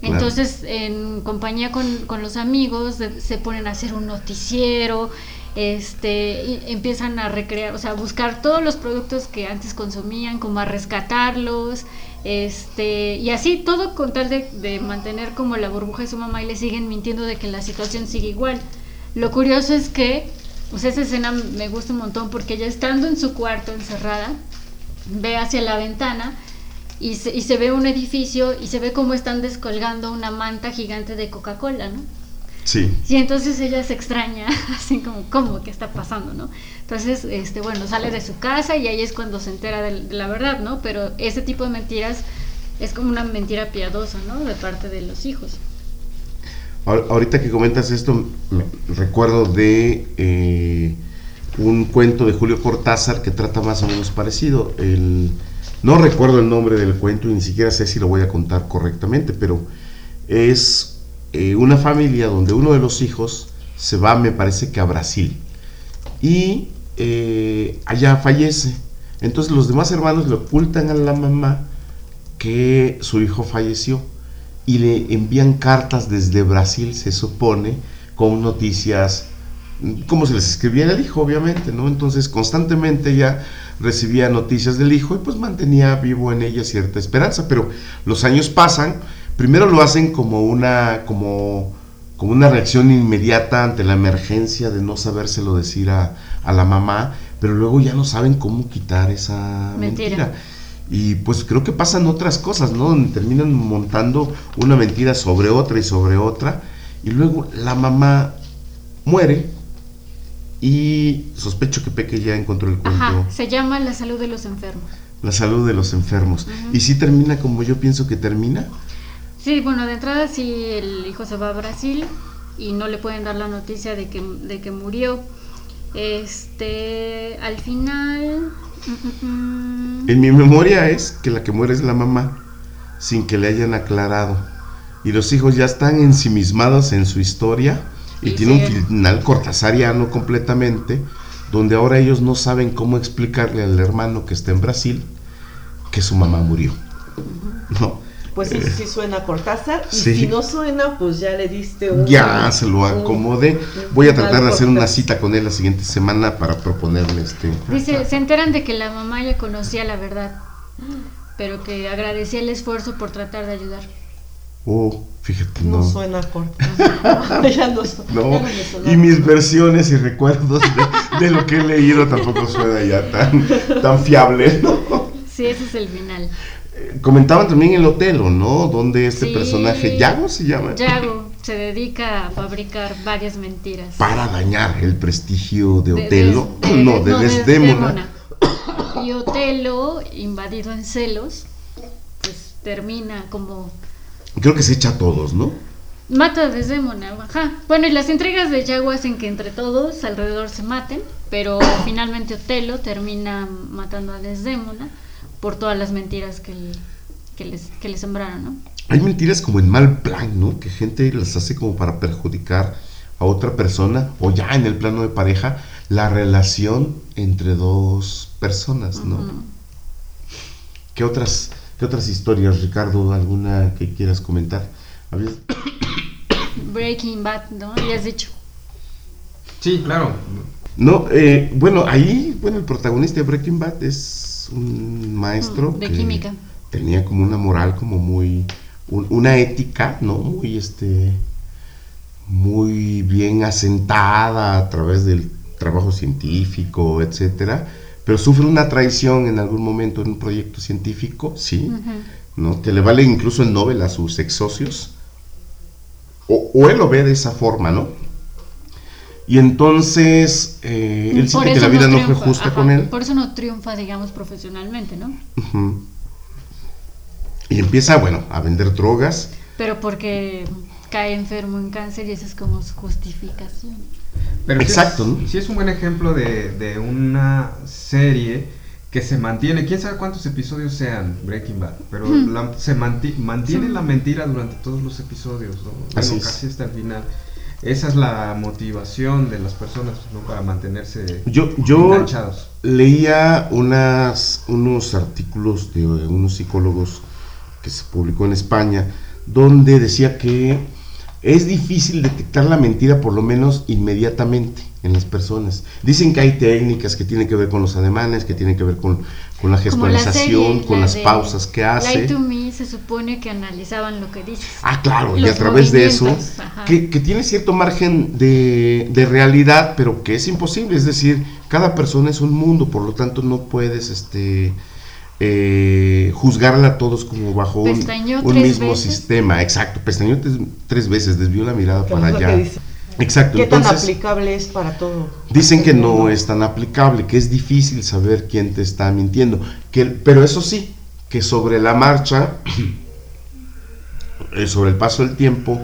Speaker 2: Claro.
Speaker 5: Entonces, en compañía con, con los amigos, de- se ponen a hacer un noticiero, este, y empiezan a recrear, o sea, a buscar todos los productos que antes consumían, como a rescatarlos, este, y así todo con tal de, de mantener como la burbuja de su mamá y le siguen mintiendo de que la situación sigue igual. Lo curioso es que, pues esa escena me gusta un montón porque ella estando en su cuarto encerrada, ve hacia la ventana y se, y se ve un edificio y se ve cómo están descolgando una manta gigante de Coca-Cola, ¿no?
Speaker 2: Sí.
Speaker 5: Y entonces ella se extraña, *laughs* así como, ¿cómo? ¿Qué está pasando, no? Entonces, este, bueno, sale de su casa y ahí es cuando se entera de, de la verdad, ¿no? Pero ese tipo de mentiras es como una mentira piadosa, ¿no? De parte de los hijos.
Speaker 2: Ahor- Ahorita que comentas esto, recuerdo de eh, un cuento de Julio Cortázar que trata más o menos parecido. No recuerdo el nombre del cuento y ni siquiera sé si lo voy a contar correctamente, pero es eh, una familia donde uno de los hijos se va, me parece que a Brasil, y eh, allá fallece. Entonces los demás hermanos le ocultan a la mamá que su hijo falleció y le envían cartas desde Brasil, se supone, con noticias, como se les escribía al hijo, obviamente, ¿no? Entonces constantemente ella recibía noticias del hijo y pues mantenía vivo en ella cierta esperanza, pero los años pasan, primero lo hacen como una, como, como una reacción inmediata ante la emergencia de no sabérselo decir a, a la mamá, pero luego ya no saben cómo quitar esa
Speaker 5: Mentira.
Speaker 2: mentira. Y pues creo que pasan otras cosas, ¿no? Donde terminan montando una mentira sobre otra y sobre otra. Y luego la mamá muere y sospecho que Peque ya encontró el cuento,
Speaker 5: Ajá, se llama La salud de los enfermos.
Speaker 2: la salud de los enfermos. Y si termina como yo pienso que termina.
Speaker 5: Sí, bueno, de entrada sí el hijo se va a Brasil y no le pueden dar la noticia de que, de que murió. Este, al final... mm, mm, mm,
Speaker 2: En mi memoria es que la que muere es la mamá, sin que le hayan aclarado. Y los hijos ya están ensimismados en su historia y
Speaker 5: Y
Speaker 2: tiene un final cortasariano completamente, donde ahora ellos no saben cómo explicarle al hermano que está en Brasil que su mamá murió. No,
Speaker 6: Pues sí, sí suena a Cortázar. Y
Speaker 2: Sí.
Speaker 6: si no suena, pues ya le diste un.
Speaker 2: ya se lo
Speaker 6: un-
Speaker 2: acomodé.
Speaker 6: un
Speaker 2: Voy a tratar de hacer una cita con él la siguiente semana para proponerle este.
Speaker 5: Dice, se enteran de que la mamá ya conocía la verdad, pero que agradecía el esfuerzo por tratar de ayudar.
Speaker 2: Oh, fíjate,
Speaker 6: No,
Speaker 2: no.
Speaker 6: suena a Cortázar. *laughs* ya no, su-
Speaker 2: No,
Speaker 6: ya no me sonaba.
Speaker 2: y mis versiones y recuerdos de, de lo que he leído tampoco suena ya tan, tan fiable, ¿no?
Speaker 5: Sí, ese es el final.
Speaker 2: Comentaban también el Otelo, ¿no? Donde este
Speaker 5: Sí.
Speaker 2: personaje, Yago se llama.
Speaker 5: Yago, se dedica a fabricar varias mentiras.
Speaker 2: Para dañar el prestigio de Otelo,
Speaker 5: de- de- *clears throat*
Speaker 2: no, de
Speaker 5: no, de
Speaker 2: Desdémona.
Speaker 5: Desdémona. Y Otelo, invadido en celos, pues termina como
Speaker 2: Creo que se echa a todos, ¿no?
Speaker 5: Mata a Desdémona, ajá. Bueno, y las intrigas de Yago hacen que entre todos alrededor se maten, pero finalmente Otelo termina matando a Desdémona por todas las mentiras que, le- que, les, que le sembraron, ¿no?
Speaker 2: Hay mentiras como en mal plan, ¿no? Que gente las hace como para perjudicar a otra persona o ya en el plano de pareja la relación entre dos personas, ¿no? ¿Qué otras qué otras historias, Ricardo, alguna que quieras comentar? ¿Habías- *coughs*
Speaker 5: Breaking Bad, ¿no? Ya has dicho.
Speaker 4: Sí, claro.
Speaker 2: No, eh, bueno, ahí, bueno, el protagonista de Breaking Bad es un maestro
Speaker 5: Mm, de
Speaker 2: que
Speaker 5: química.
Speaker 2: tenía como una moral como muy un- una ética, ¿no? Muy este muy bien asentada a través del trabajo científico, etcétera, pero sufre una traición en algún momento en un proyecto científico, sí. ¿no? Que le vale incluso el Nobel a sus ex socios. O, o él lo ve de esa forma, ¿no? Y entonces eh, él siente que la vida no, fue
Speaker 5: triunfa,
Speaker 2: justa
Speaker 5: ajá,
Speaker 2: con él.
Speaker 5: Por eso no triunfa, digamos, profesionalmente, ¿no?
Speaker 2: Ujú. Y empieza, bueno, a vender drogas.
Speaker 5: Pero porque cae enfermo en cáncer y esa es como su justificación.
Speaker 4: Pero
Speaker 2: Exacto,
Speaker 4: es,
Speaker 2: ¿no?
Speaker 4: sí es un buen ejemplo de, de una serie que se mantiene, quién sabe cuántos episodios sean Breaking Bad, pero la- se manti- mantiene
Speaker 5: Sí.
Speaker 4: la mentira durante todos los episodios, ¿no? Bueno,
Speaker 2: Así es.
Speaker 4: casi hasta el final. Esa es la motivación de las personas ¿no? para mantenerse
Speaker 2: Yo, yo
Speaker 4: enganchados.
Speaker 2: leía unas, unos artículos de unos psicólogos que se publicó en España, donde decía que es difícil detectar la mentira por lo menos inmediatamente en las personas. Dicen que hay técnicas que tienen que ver con los ademanes, que tienen que ver con, con la gestualización,
Speaker 5: serie,
Speaker 2: con
Speaker 5: la
Speaker 2: las pausas que hace.
Speaker 5: Lie to Me se supone que analizaban lo que dices.
Speaker 2: Ah, claro, y a través de eso, que, que tiene cierto margen de, de realidad, pero que es imposible, es decir, cada persona es un mundo, por lo tanto no puedes este, eh, juzgarla a todos como bajo un, mismo
Speaker 5: veces.
Speaker 2: sistema, exacto, pestañeó tres, tres veces, desvió la mirada para allá. Exacto,
Speaker 6: ¿Qué tan aplicable es para todo?
Speaker 2: dicen que no es tan aplicable, que es difícil saber quién te está mintiendo, que, pero eso sí, que sobre la marcha, *clears throat* eh, sobre el paso del tiempo,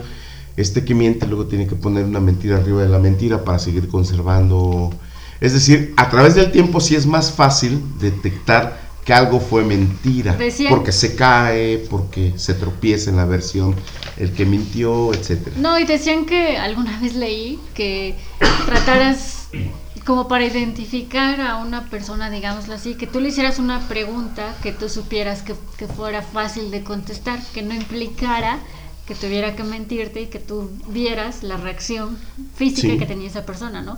Speaker 2: este que miente luego tiene que poner una mentira arriba de la mentira para seguir conservando. Es decir, a través del tiempo sí es más fácil detectar que algo fue mentira, porque se cae, porque se tropieza en la versión, el que mintió, etcétera.
Speaker 5: No, y decían que alguna vez leí que trataras como para identificar a una persona, digámoslo así, que tú le hicieras una pregunta que tú supieras que, que fuera fácil de contestar, que no implicara que tuviera que mentirte y que tú vieras la reacción física
Speaker 2: Sí.
Speaker 5: que tenía esa persona, ¿no?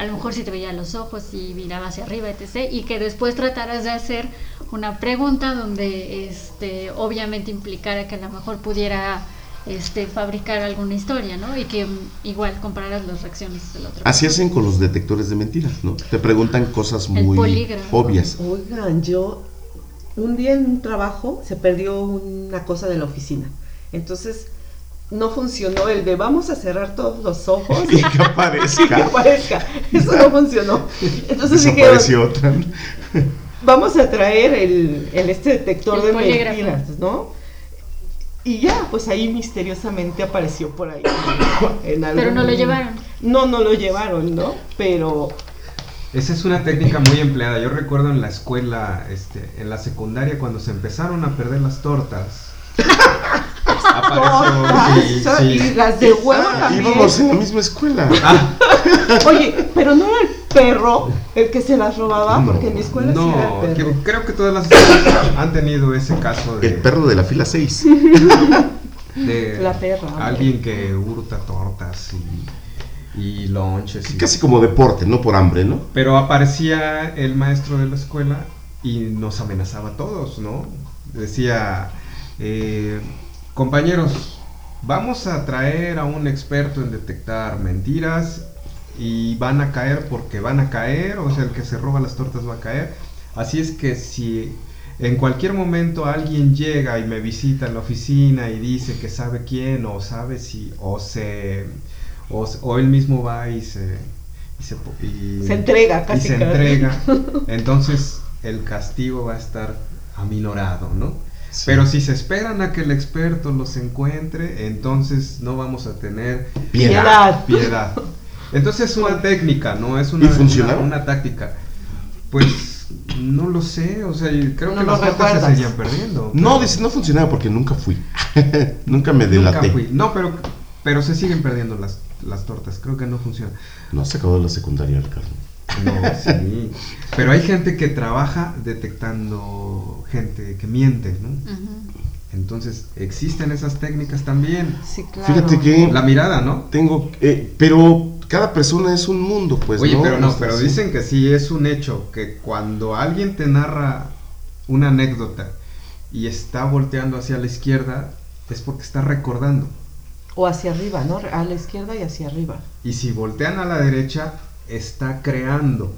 Speaker 5: A lo mejor si te veía los ojos y miraba hacia arriba, etc. Y que después trataras de hacer una pregunta donde este, obviamente implicara que a lo mejor pudiera este, fabricar alguna historia, ¿no? Y que igual compararas las reacciones del otro.
Speaker 2: Así hacen con los detectores de mentiras, ¿no? Te preguntan cosas muy obvias.
Speaker 6: Oigan, yo un día en un trabajo se perdió una cosa de la oficina. Entonces no funcionó el de vamos a cerrar todos los ojos
Speaker 2: Y *laughs* que
Speaker 6: y que
Speaker 2: aparezca. *laughs*
Speaker 6: aparezca. Eso no funcionó. Entonces *laughs* dijeron,
Speaker 2: otra.
Speaker 6: vamos a traer el, el este detector
Speaker 5: El
Speaker 6: de
Speaker 5: polígrafo.
Speaker 6: mentiras, ¿no? Y ya, pues ahí misteriosamente apareció por ahí. *coughs* en
Speaker 5: Pero no lo llevaron.
Speaker 6: No, no lo llevaron, ¿no? Pero
Speaker 4: Esa es una técnica muy empleada. Yo recuerdo en la escuela, este, en la secundaria, cuando se empezaron a perder las tortas. *laughs* apareció. sí,
Speaker 6: y
Speaker 4: sí.
Speaker 6: las de huevo
Speaker 2: Ah,
Speaker 6: también.
Speaker 2: íbamos en la misma escuela.
Speaker 4: Ah,
Speaker 6: Oye, pero no era el perro el que se las robaba,
Speaker 2: No.
Speaker 6: porque en mi escuela sí era
Speaker 4: no,
Speaker 6: el perro.
Speaker 4: que- creo que todas las escuelas han tenido ese caso de,
Speaker 2: El perro de la fila 6. *laughs*
Speaker 4: de
Speaker 6: La perra, hombre.
Speaker 4: alguien que hurta tortas y, y lonches. y-
Speaker 2: Casi como deporte, no por hambre, ¿no?
Speaker 4: Pero aparecía el maestro de la escuela y nos amenazaba a todos, ¿no? Decía, eh, compañeros, vamos a traer a un experto en detectar mentiras y van a caer porque van a caer, o sea, el que se roba las tortas va a caer. Así es que si en cualquier momento alguien llega y me visita en la oficina y dice que sabe quién o sabe si o se o, o él mismo va y se y se, y-
Speaker 6: Se entrega,
Speaker 4: y se
Speaker 6: casi.
Speaker 4: entrega *laughs* entonces el castigo va a estar aminorado no
Speaker 2: Sí.
Speaker 4: pero si se esperan a que el experto los encuentre entonces no vamos a tener
Speaker 2: Piedad.
Speaker 4: piedad. Entonces es una técnica, no es una, una, una táctica. Pues no lo sé, o sea, creo
Speaker 6: No
Speaker 4: que
Speaker 6: lo
Speaker 4: las tortas se seguían perdiendo.
Speaker 2: No, dice, no funcionaba porque nunca fui. *laughs* nunca me
Speaker 4: nunca
Speaker 2: delaté.
Speaker 4: fui. No, pero, pero se siguen perdiendo las, las tortas, creo que no funciona.
Speaker 2: No se acabó la secundaria, Ricardo.
Speaker 4: No, *laughs* sí. Pero hay gente que trabaja detectando gente que miente, ¿no? Entonces, existen esas técnicas también.
Speaker 6: Sí, claro.
Speaker 2: Fíjate que
Speaker 4: La mirada, ¿no?
Speaker 2: tengo, eh, pero cada persona es un mundo, pues.
Speaker 4: Oye,
Speaker 2: ¿no?
Speaker 4: pero no,
Speaker 2: Este,
Speaker 4: pero dicen que sí es un hecho, que cuando alguien te narra una anécdota y está volteando hacia la izquierda, es porque está recordando.
Speaker 6: O hacia arriba, ¿no? A la izquierda y hacia arriba.
Speaker 4: Y si voltean a la derecha, está creando,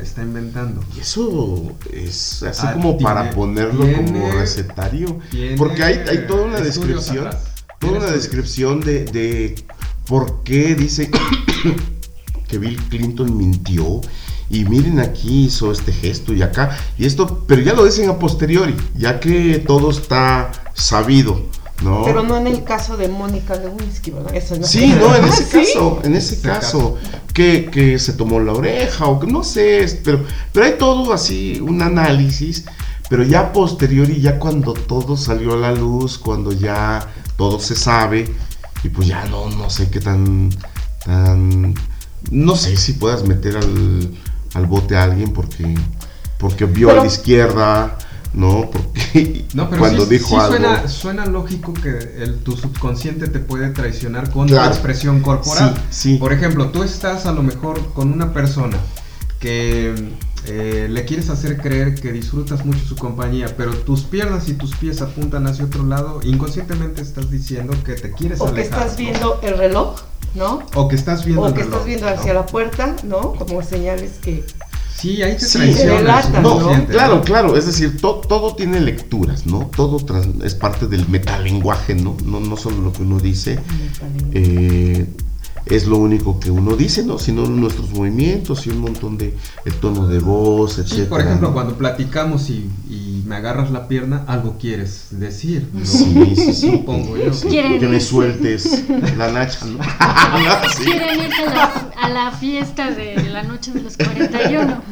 Speaker 4: está inventando.
Speaker 2: Y eso es así
Speaker 4: Ah,
Speaker 2: como para
Speaker 4: tiene-
Speaker 2: ponerlo como recetario.
Speaker 4: tiene
Speaker 2: Porque hay, hay toda una descripción.
Speaker 4: atrás.
Speaker 2: Toda una descripción de, de por qué dice *coughs* que Bill Clinton mintió. Y miren aquí hizo este gesto y acá. Y esto, pero ya lo dicen a posteriori, ya que todo está sabido. ¿No?
Speaker 6: Pero no en el caso de Mónica Lewinsky, ¿verdad? Eso no
Speaker 2: Sí, no, en
Speaker 6: Ah,
Speaker 2: ese
Speaker 6: ¿sí?
Speaker 2: caso, en ese caso, que, que se tomó la oreja o que no sé, pero, pero hay todo así, un análisis, pero ya posteriori, ya cuando todo salió a la luz, cuando ya todo se sabe, y pues ya no, no sé qué tan, tan, no sé si puedas meter al, al bote a alguien porque, porque vio a la izquierda, ¿no? Porque *laughs*
Speaker 4: No, pero
Speaker 2: cuando
Speaker 4: sí,
Speaker 2: dijo
Speaker 4: sí
Speaker 2: algo.
Speaker 4: suena, suena lógico que el, tu subconsciente te puede traicionar con
Speaker 2: Claro.
Speaker 4: tu expresión corporal.
Speaker 2: Sí, sí.
Speaker 4: Por ejemplo, tú estás a lo mejor con una persona que eh, le quieres hacer creer que disfrutas mucho su compañía, pero tus piernas y tus pies apuntan hacia otro lado, inconscientemente estás diciendo que te quieres
Speaker 6: O que
Speaker 4: alejar.
Speaker 6: estás
Speaker 4: ¿no?
Speaker 6: viendo el reloj, ¿no?
Speaker 4: O que estás viendo
Speaker 6: O
Speaker 4: el
Speaker 6: que
Speaker 4: reloj,
Speaker 6: estás viendo
Speaker 4: ¿no?
Speaker 6: hacia la puerta, ¿no? Como señales que...
Speaker 4: Sí, ahí te
Speaker 2: Sí, No, claro, claro, es decir, to- todo tiene lecturas, ¿no? Todo es parte del metalenguaje, ¿no? No, no solo lo que uno dice, eh, es lo único que uno dice, ¿no? Sino nuestros movimientos y un montón de el tono de voz,
Speaker 4: Sí,
Speaker 2: etcétera.
Speaker 4: por ejemplo,
Speaker 2: ¿no?
Speaker 4: cuando platicamos y, y me agarras la pierna, algo quieres decir, ¿no?
Speaker 2: Sí, sí, sí.
Speaker 4: Supongo yo.
Speaker 2: Sí, que me sueltes la nacha, *laughs* ¿no? Sí.
Speaker 5: Quieren irse a la, a la fiesta de la noche de los 41.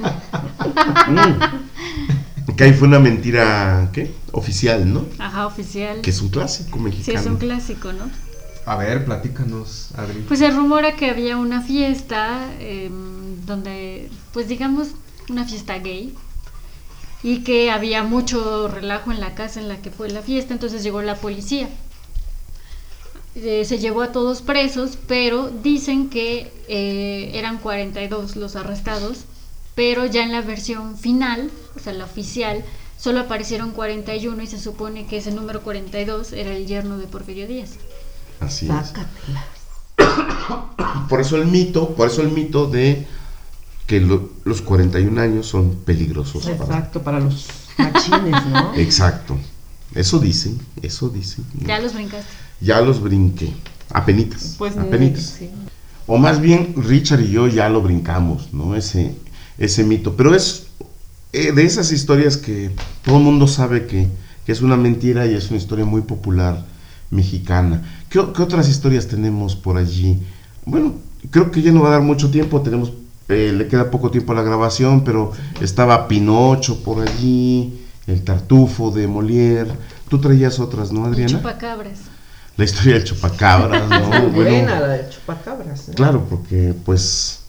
Speaker 2: Mm. Que ahí fue una mentira, ¿qué? Oficial, ¿no?
Speaker 5: Ajá, oficial.
Speaker 2: Que es un clásico
Speaker 5: Sí,
Speaker 2: mexicano.
Speaker 5: es un clásico, ¿no?
Speaker 4: A ver, platícanos, Adri.
Speaker 5: Pues se rumora que había una fiesta em, donde, pues digamos, una fiesta gay y que había mucho relajo en la casa en la que fue la fiesta, entonces llegó la policía. Eh, se llevó a todos presos, pero dicen que eh, eran 42 los arrestados, pero ya en la versión final, o sea, la oficial, solo aparecieron 41 y se supone que ese número 42 era el yerno de Porfirio Díaz.
Speaker 2: Así es.
Speaker 6: Sácatela.
Speaker 2: Por eso el mito, por eso el mito de que lo- los 41 años son peligrosos. para-
Speaker 6: Exacto, para los machines, ¿no? *laughs*
Speaker 2: Exacto. Eso dicen, eso dicen.
Speaker 5: Ya los brincaste.
Speaker 2: Ya los brinqué. Apenitas.
Speaker 6: Pues
Speaker 2: apenitas.
Speaker 6: sí.
Speaker 2: O más bien, Richard y yo ya lo brincamos, ¿no? Ese, ese mito. Pero es eh, de esas historias que todo el mundo sabe que, que es una mentira y es una historia muy popular mexicana. ¿Qué, otras historias tenemos por allí? Bueno, creo que ya no va a dar mucho tiempo, tenemos, eh, le queda poco tiempo a la grabación, pero estaba Pinocho por allí, el tartufo de Molière. Tú traías otras, ¿no,
Speaker 5: El
Speaker 2: Adriana?
Speaker 5: chupacabras.
Speaker 2: La historia del chupacabras, ¿no? *laughs* Bueno,
Speaker 6: buena la de chupacabras. ¿no?
Speaker 2: Claro, porque pues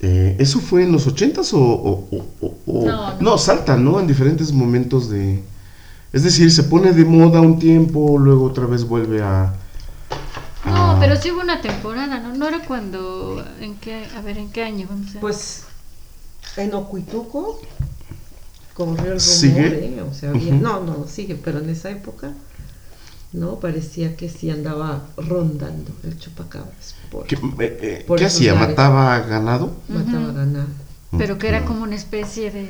Speaker 2: eh, eso fue en los ochentas o, o- o- o- o-
Speaker 5: No, no.
Speaker 2: salta, ¿no? En diferentes momentos de... Es decir, se pone de moda un tiempo, luego otra vez vuelve a...
Speaker 5: No,
Speaker 2: a-
Speaker 5: pero sí hubo una temporada, ¿no? No era cuando, ¿en qué? A ver, ¿en qué año? Vamos a ver.
Speaker 6: Pues en Ocuituco corrió el rumor,
Speaker 2: ¿Sigue?
Speaker 6: ¿eh? O sea, había- no, no, sigue, pero en esa época, ¿no? Parecía que sí andaba rondando el chupacabras. Por,
Speaker 2: ¿Qué, eh, eh,
Speaker 6: Por
Speaker 2: ¿qué
Speaker 6: esos
Speaker 2: hacía?
Speaker 6: lares.
Speaker 2: ¿Mataba ganado?
Speaker 6: mataba ganado.
Speaker 5: pero que era
Speaker 2: No.
Speaker 5: como una especie de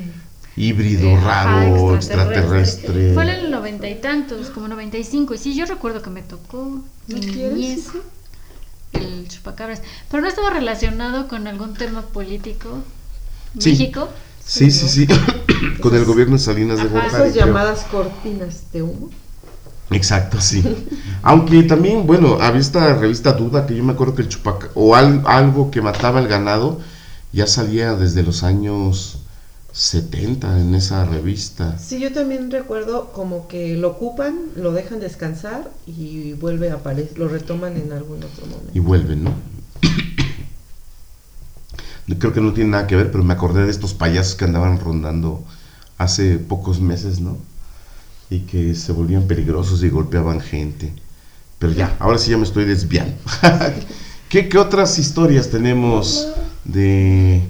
Speaker 2: híbrido,
Speaker 5: eh,
Speaker 2: raro,
Speaker 5: ajá,
Speaker 2: extraterrestre.
Speaker 5: Fue en el noventa y tantos, como 95. Y sí, yo recuerdo que me tocó
Speaker 6: ¿No
Speaker 5: mi niñez, el chupacabras. Pero no estaba relacionado con algún tema político.
Speaker 2: Sí.
Speaker 5: México.
Speaker 2: Sí, sí, sí. Con el gobierno de Salinas de. Gortari.
Speaker 6: Esas
Speaker 2: creo.
Speaker 6: llamadas cortinas de humo.
Speaker 2: Exacto, sí. Aunque también, bueno, había esta revista Duda que yo me acuerdo que el chupaca o al- algo que mataba el ganado ya salía desde los años 70 en esa revista.
Speaker 6: Sí, yo también recuerdo como que lo ocupan, lo dejan descansar y vuelve a aparecer, lo retoman en algún otro momento.
Speaker 2: y vuelven, ¿no? *coughs* Creo que no tiene nada que ver, pero me acordé de estos payasos que andaban rondando hace pocos meses, ¿no? Y que se volvían peligrosos y golpeaban gente. Pero ya, ahora sí ya me estoy desviando. *laughs* ¿Qué, qué otras historias tenemos de,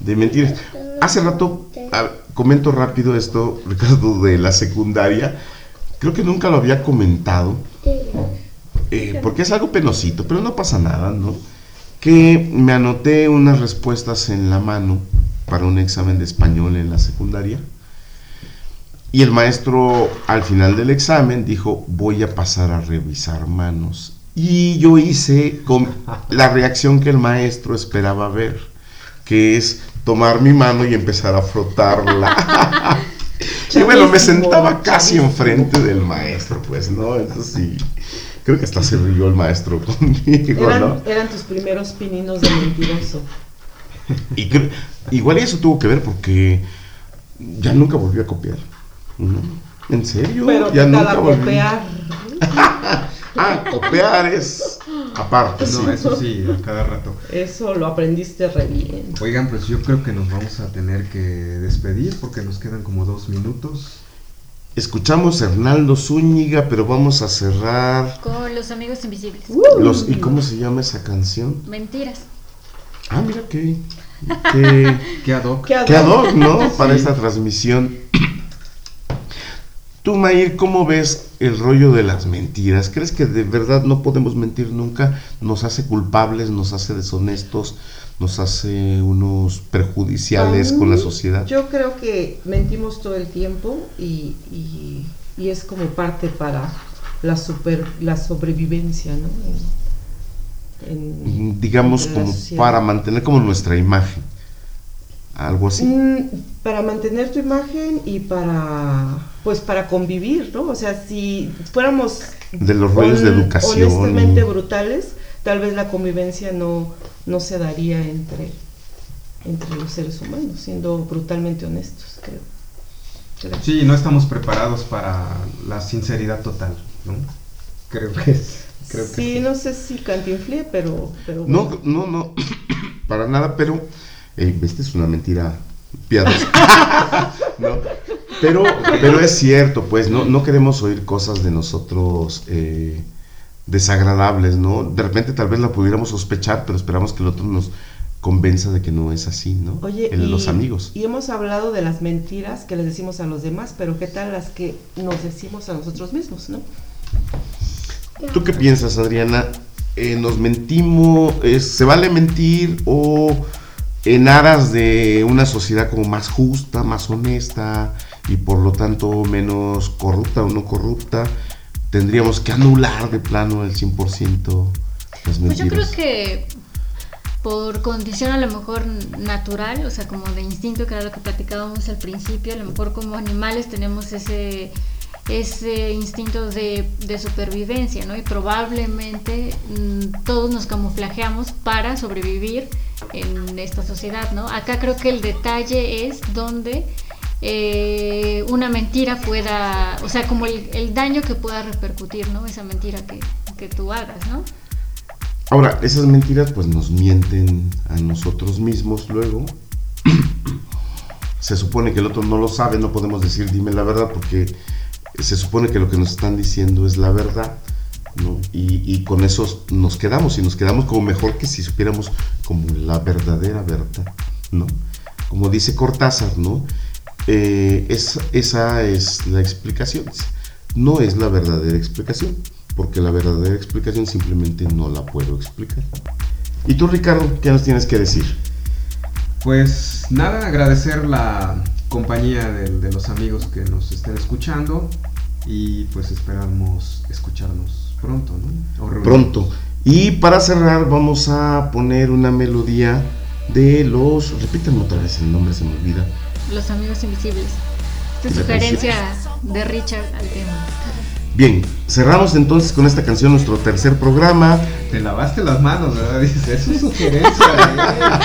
Speaker 2: de mentiras? Hace rato, a- comento rápido esto, *laughs* Ricardo, de la secundaria. Creo que nunca lo había comentado eh, porque es algo penosito, pero no pasa nada, ¿no? Que me anoté unas respuestas en la mano para un examen de español en la secundaria. Y el maestro al final del examen dijo, voy a pasar a revisar manos. Y yo hice con la reacción que el maestro esperaba ver, que es tomar mi mano y empezar a frotarla. *laughs* y bueno, me sentaba casi enfrente del maestro, pues, ¿no? Entonces sí, creo que hasta se rió el maestro *laughs* conmigo, ¿no?
Speaker 6: Eran, eran tus primeros pininos de mentiroso.
Speaker 2: Y igual eso tuvo que ver porque ya nunca volví a copiar. ¿no? ¿En serio?
Speaker 6: Pero
Speaker 2: ya
Speaker 6: ¿qué tal a
Speaker 2: volví.
Speaker 6: copiar? *laughs*
Speaker 2: Ah, copiar es aparte, sí.
Speaker 4: No, eso sí, a cada rato.
Speaker 6: Eso lo aprendiste re bien.
Speaker 4: Oigan, pues yo creo que nos vamos a tener que despedir porque nos quedan como dos minutos.
Speaker 2: Escuchamos a Hernaldo Zúñiga, pero vamos a cerrar
Speaker 5: Con los amigos invisibles.
Speaker 2: los ¿y cómo se llama esa canción?
Speaker 5: Mentiras.
Speaker 2: Ah, mira qué qué, *laughs*
Speaker 4: ¿Qué ad hoc?
Speaker 6: ¿Qué ad hoc,
Speaker 2: ¿no? Para esta transmisión. Tú, Mayr, ¿cómo ves el rollo de las mentiras? ¿Crees que de verdad no podemos mentir nunca? ¿Nos hace culpables, nos hace deshonestos, nos hace unos perjudiciales con la sociedad?
Speaker 6: Yo creo que mentimos todo el tiempo y, y- y es como parte para la super la sobrevivencia, ¿no? En- en-
Speaker 2: Digamos como para mantener como nuestra imagen. Algo así.
Speaker 6: Mm, para mantener tu imagen y para pues para convivir, ¿no? O sea, si fuéramos
Speaker 2: De los rollos de educación.
Speaker 6: honestamente brutales, tal vez la convivencia no no se daría entre entre los seres humanos, siendo brutalmente honestos, creo. Creo.
Speaker 4: Sí, no estamos preparados para la sinceridad total, ¿no? Creo que creo que
Speaker 6: sí, no sé si cantinflé, pero, pero
Speaker 2: No,
Speaker 6: bueno.
Speaker 2: no, no, *clears throat* para nada, pero esta es una mentira piadosa. *laughs* No, pero, pero es cierto, pues no, no queremos oír cosas de nosotros eh, desagradables, ¿no? De repente tal vez la pudiéramos sospechar, pero esperamos que el otro nos convenza de que no es así, ¿no?
Speaker 6: Oye,
Speaker 2: el
Speaker 6: y,
Speaker 2: los amigos.
Speaker 6: y hemos hablado de las mentiras que les decimos a los demás, pero ¿qué tal las que nos decimos a nosotros mismos, no?
Speaker 2: ¿Tú qué piensas, Adriana? Eh, ¿Nos mentimos? eh, ¿Se vale mentir o en aras de una sociedad como más justa, más honesta y por lo tanto menos corrupta o no corrupta? Tendríamos que anular de plano el 100% las
Speaker 5: Pues yo
Speaker 2: mentiras.
Speaker 5: creo que por condición a lo mejor natural, o sea, como de instinto, que era lo que platicábamos al principio, a lo mejor como animales tenemos ese ese instinto de, supervivencia, ¿no? Y probablemente mm, todos nos camuflajeamos para sobrevivir en esta sociedad, ¿no? Acá creo que el detalle es donde eh, una mentira pueda, o sea, como el, el daño que pueda repercutir, ¿no? Esa mentira que, que tú hagas, ¿no?
Speaker 2: Ahora, esas mentiras pues nos mienten a nosotros mismos luego. *clears throat* se supone que el otro no lo sabe, no podemos decir dime la verdad porque se supone que lo que nos están diciendo es la verdad, ¿no? Y, con eso nos quedamos y nos quedamos como mejor que si supiéramos como la verdadera verdad, ¿no? Como dice Cortázar, ¿no? Eh, es- esa es la explicación. No es la verdadera explicación, porque la verdadera explicación simplemente no la puedo explicar. ¿Y tú, Ricardo, qué nos tienes que decir?
Speaker 4: Pues nada, agradecer la, compañía de, de los amigos que nos estén escuchando y pues esperamos escucharnos pronto, ¿no? O.
Speaker 2: Pronto. Y para cerrar vamos a poner una melodía de los... Repítanme otra vez el nombre, se me olvida.
Speaker 5: Los amigos invisibles. Esta
Speaker 2: ¿La
Speaker 5: sugerencia de Richard al tema.
Speaker 2: Bien, cerramos entonces con esta canción nuestro tercer programa.
Speaker 4: Te lavaste las manos, ¿verdad? Dices, eso es sugerencia. *laughs*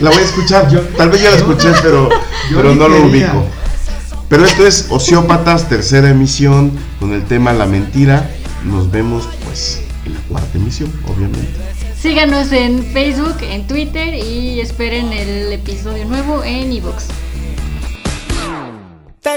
Speaker 2: La voy a escuchar, yo tal vez ya la escuché, pero, pero no lo ubico. Pero esto es Ociópatas, tercera emisión, con el tema La Mentira. Nos vemos pues en la cuarta emisión, obviamente.
Speaker 5: Síganos en Facebook, en Twitter y esperen el episodio nuevo en iVoox.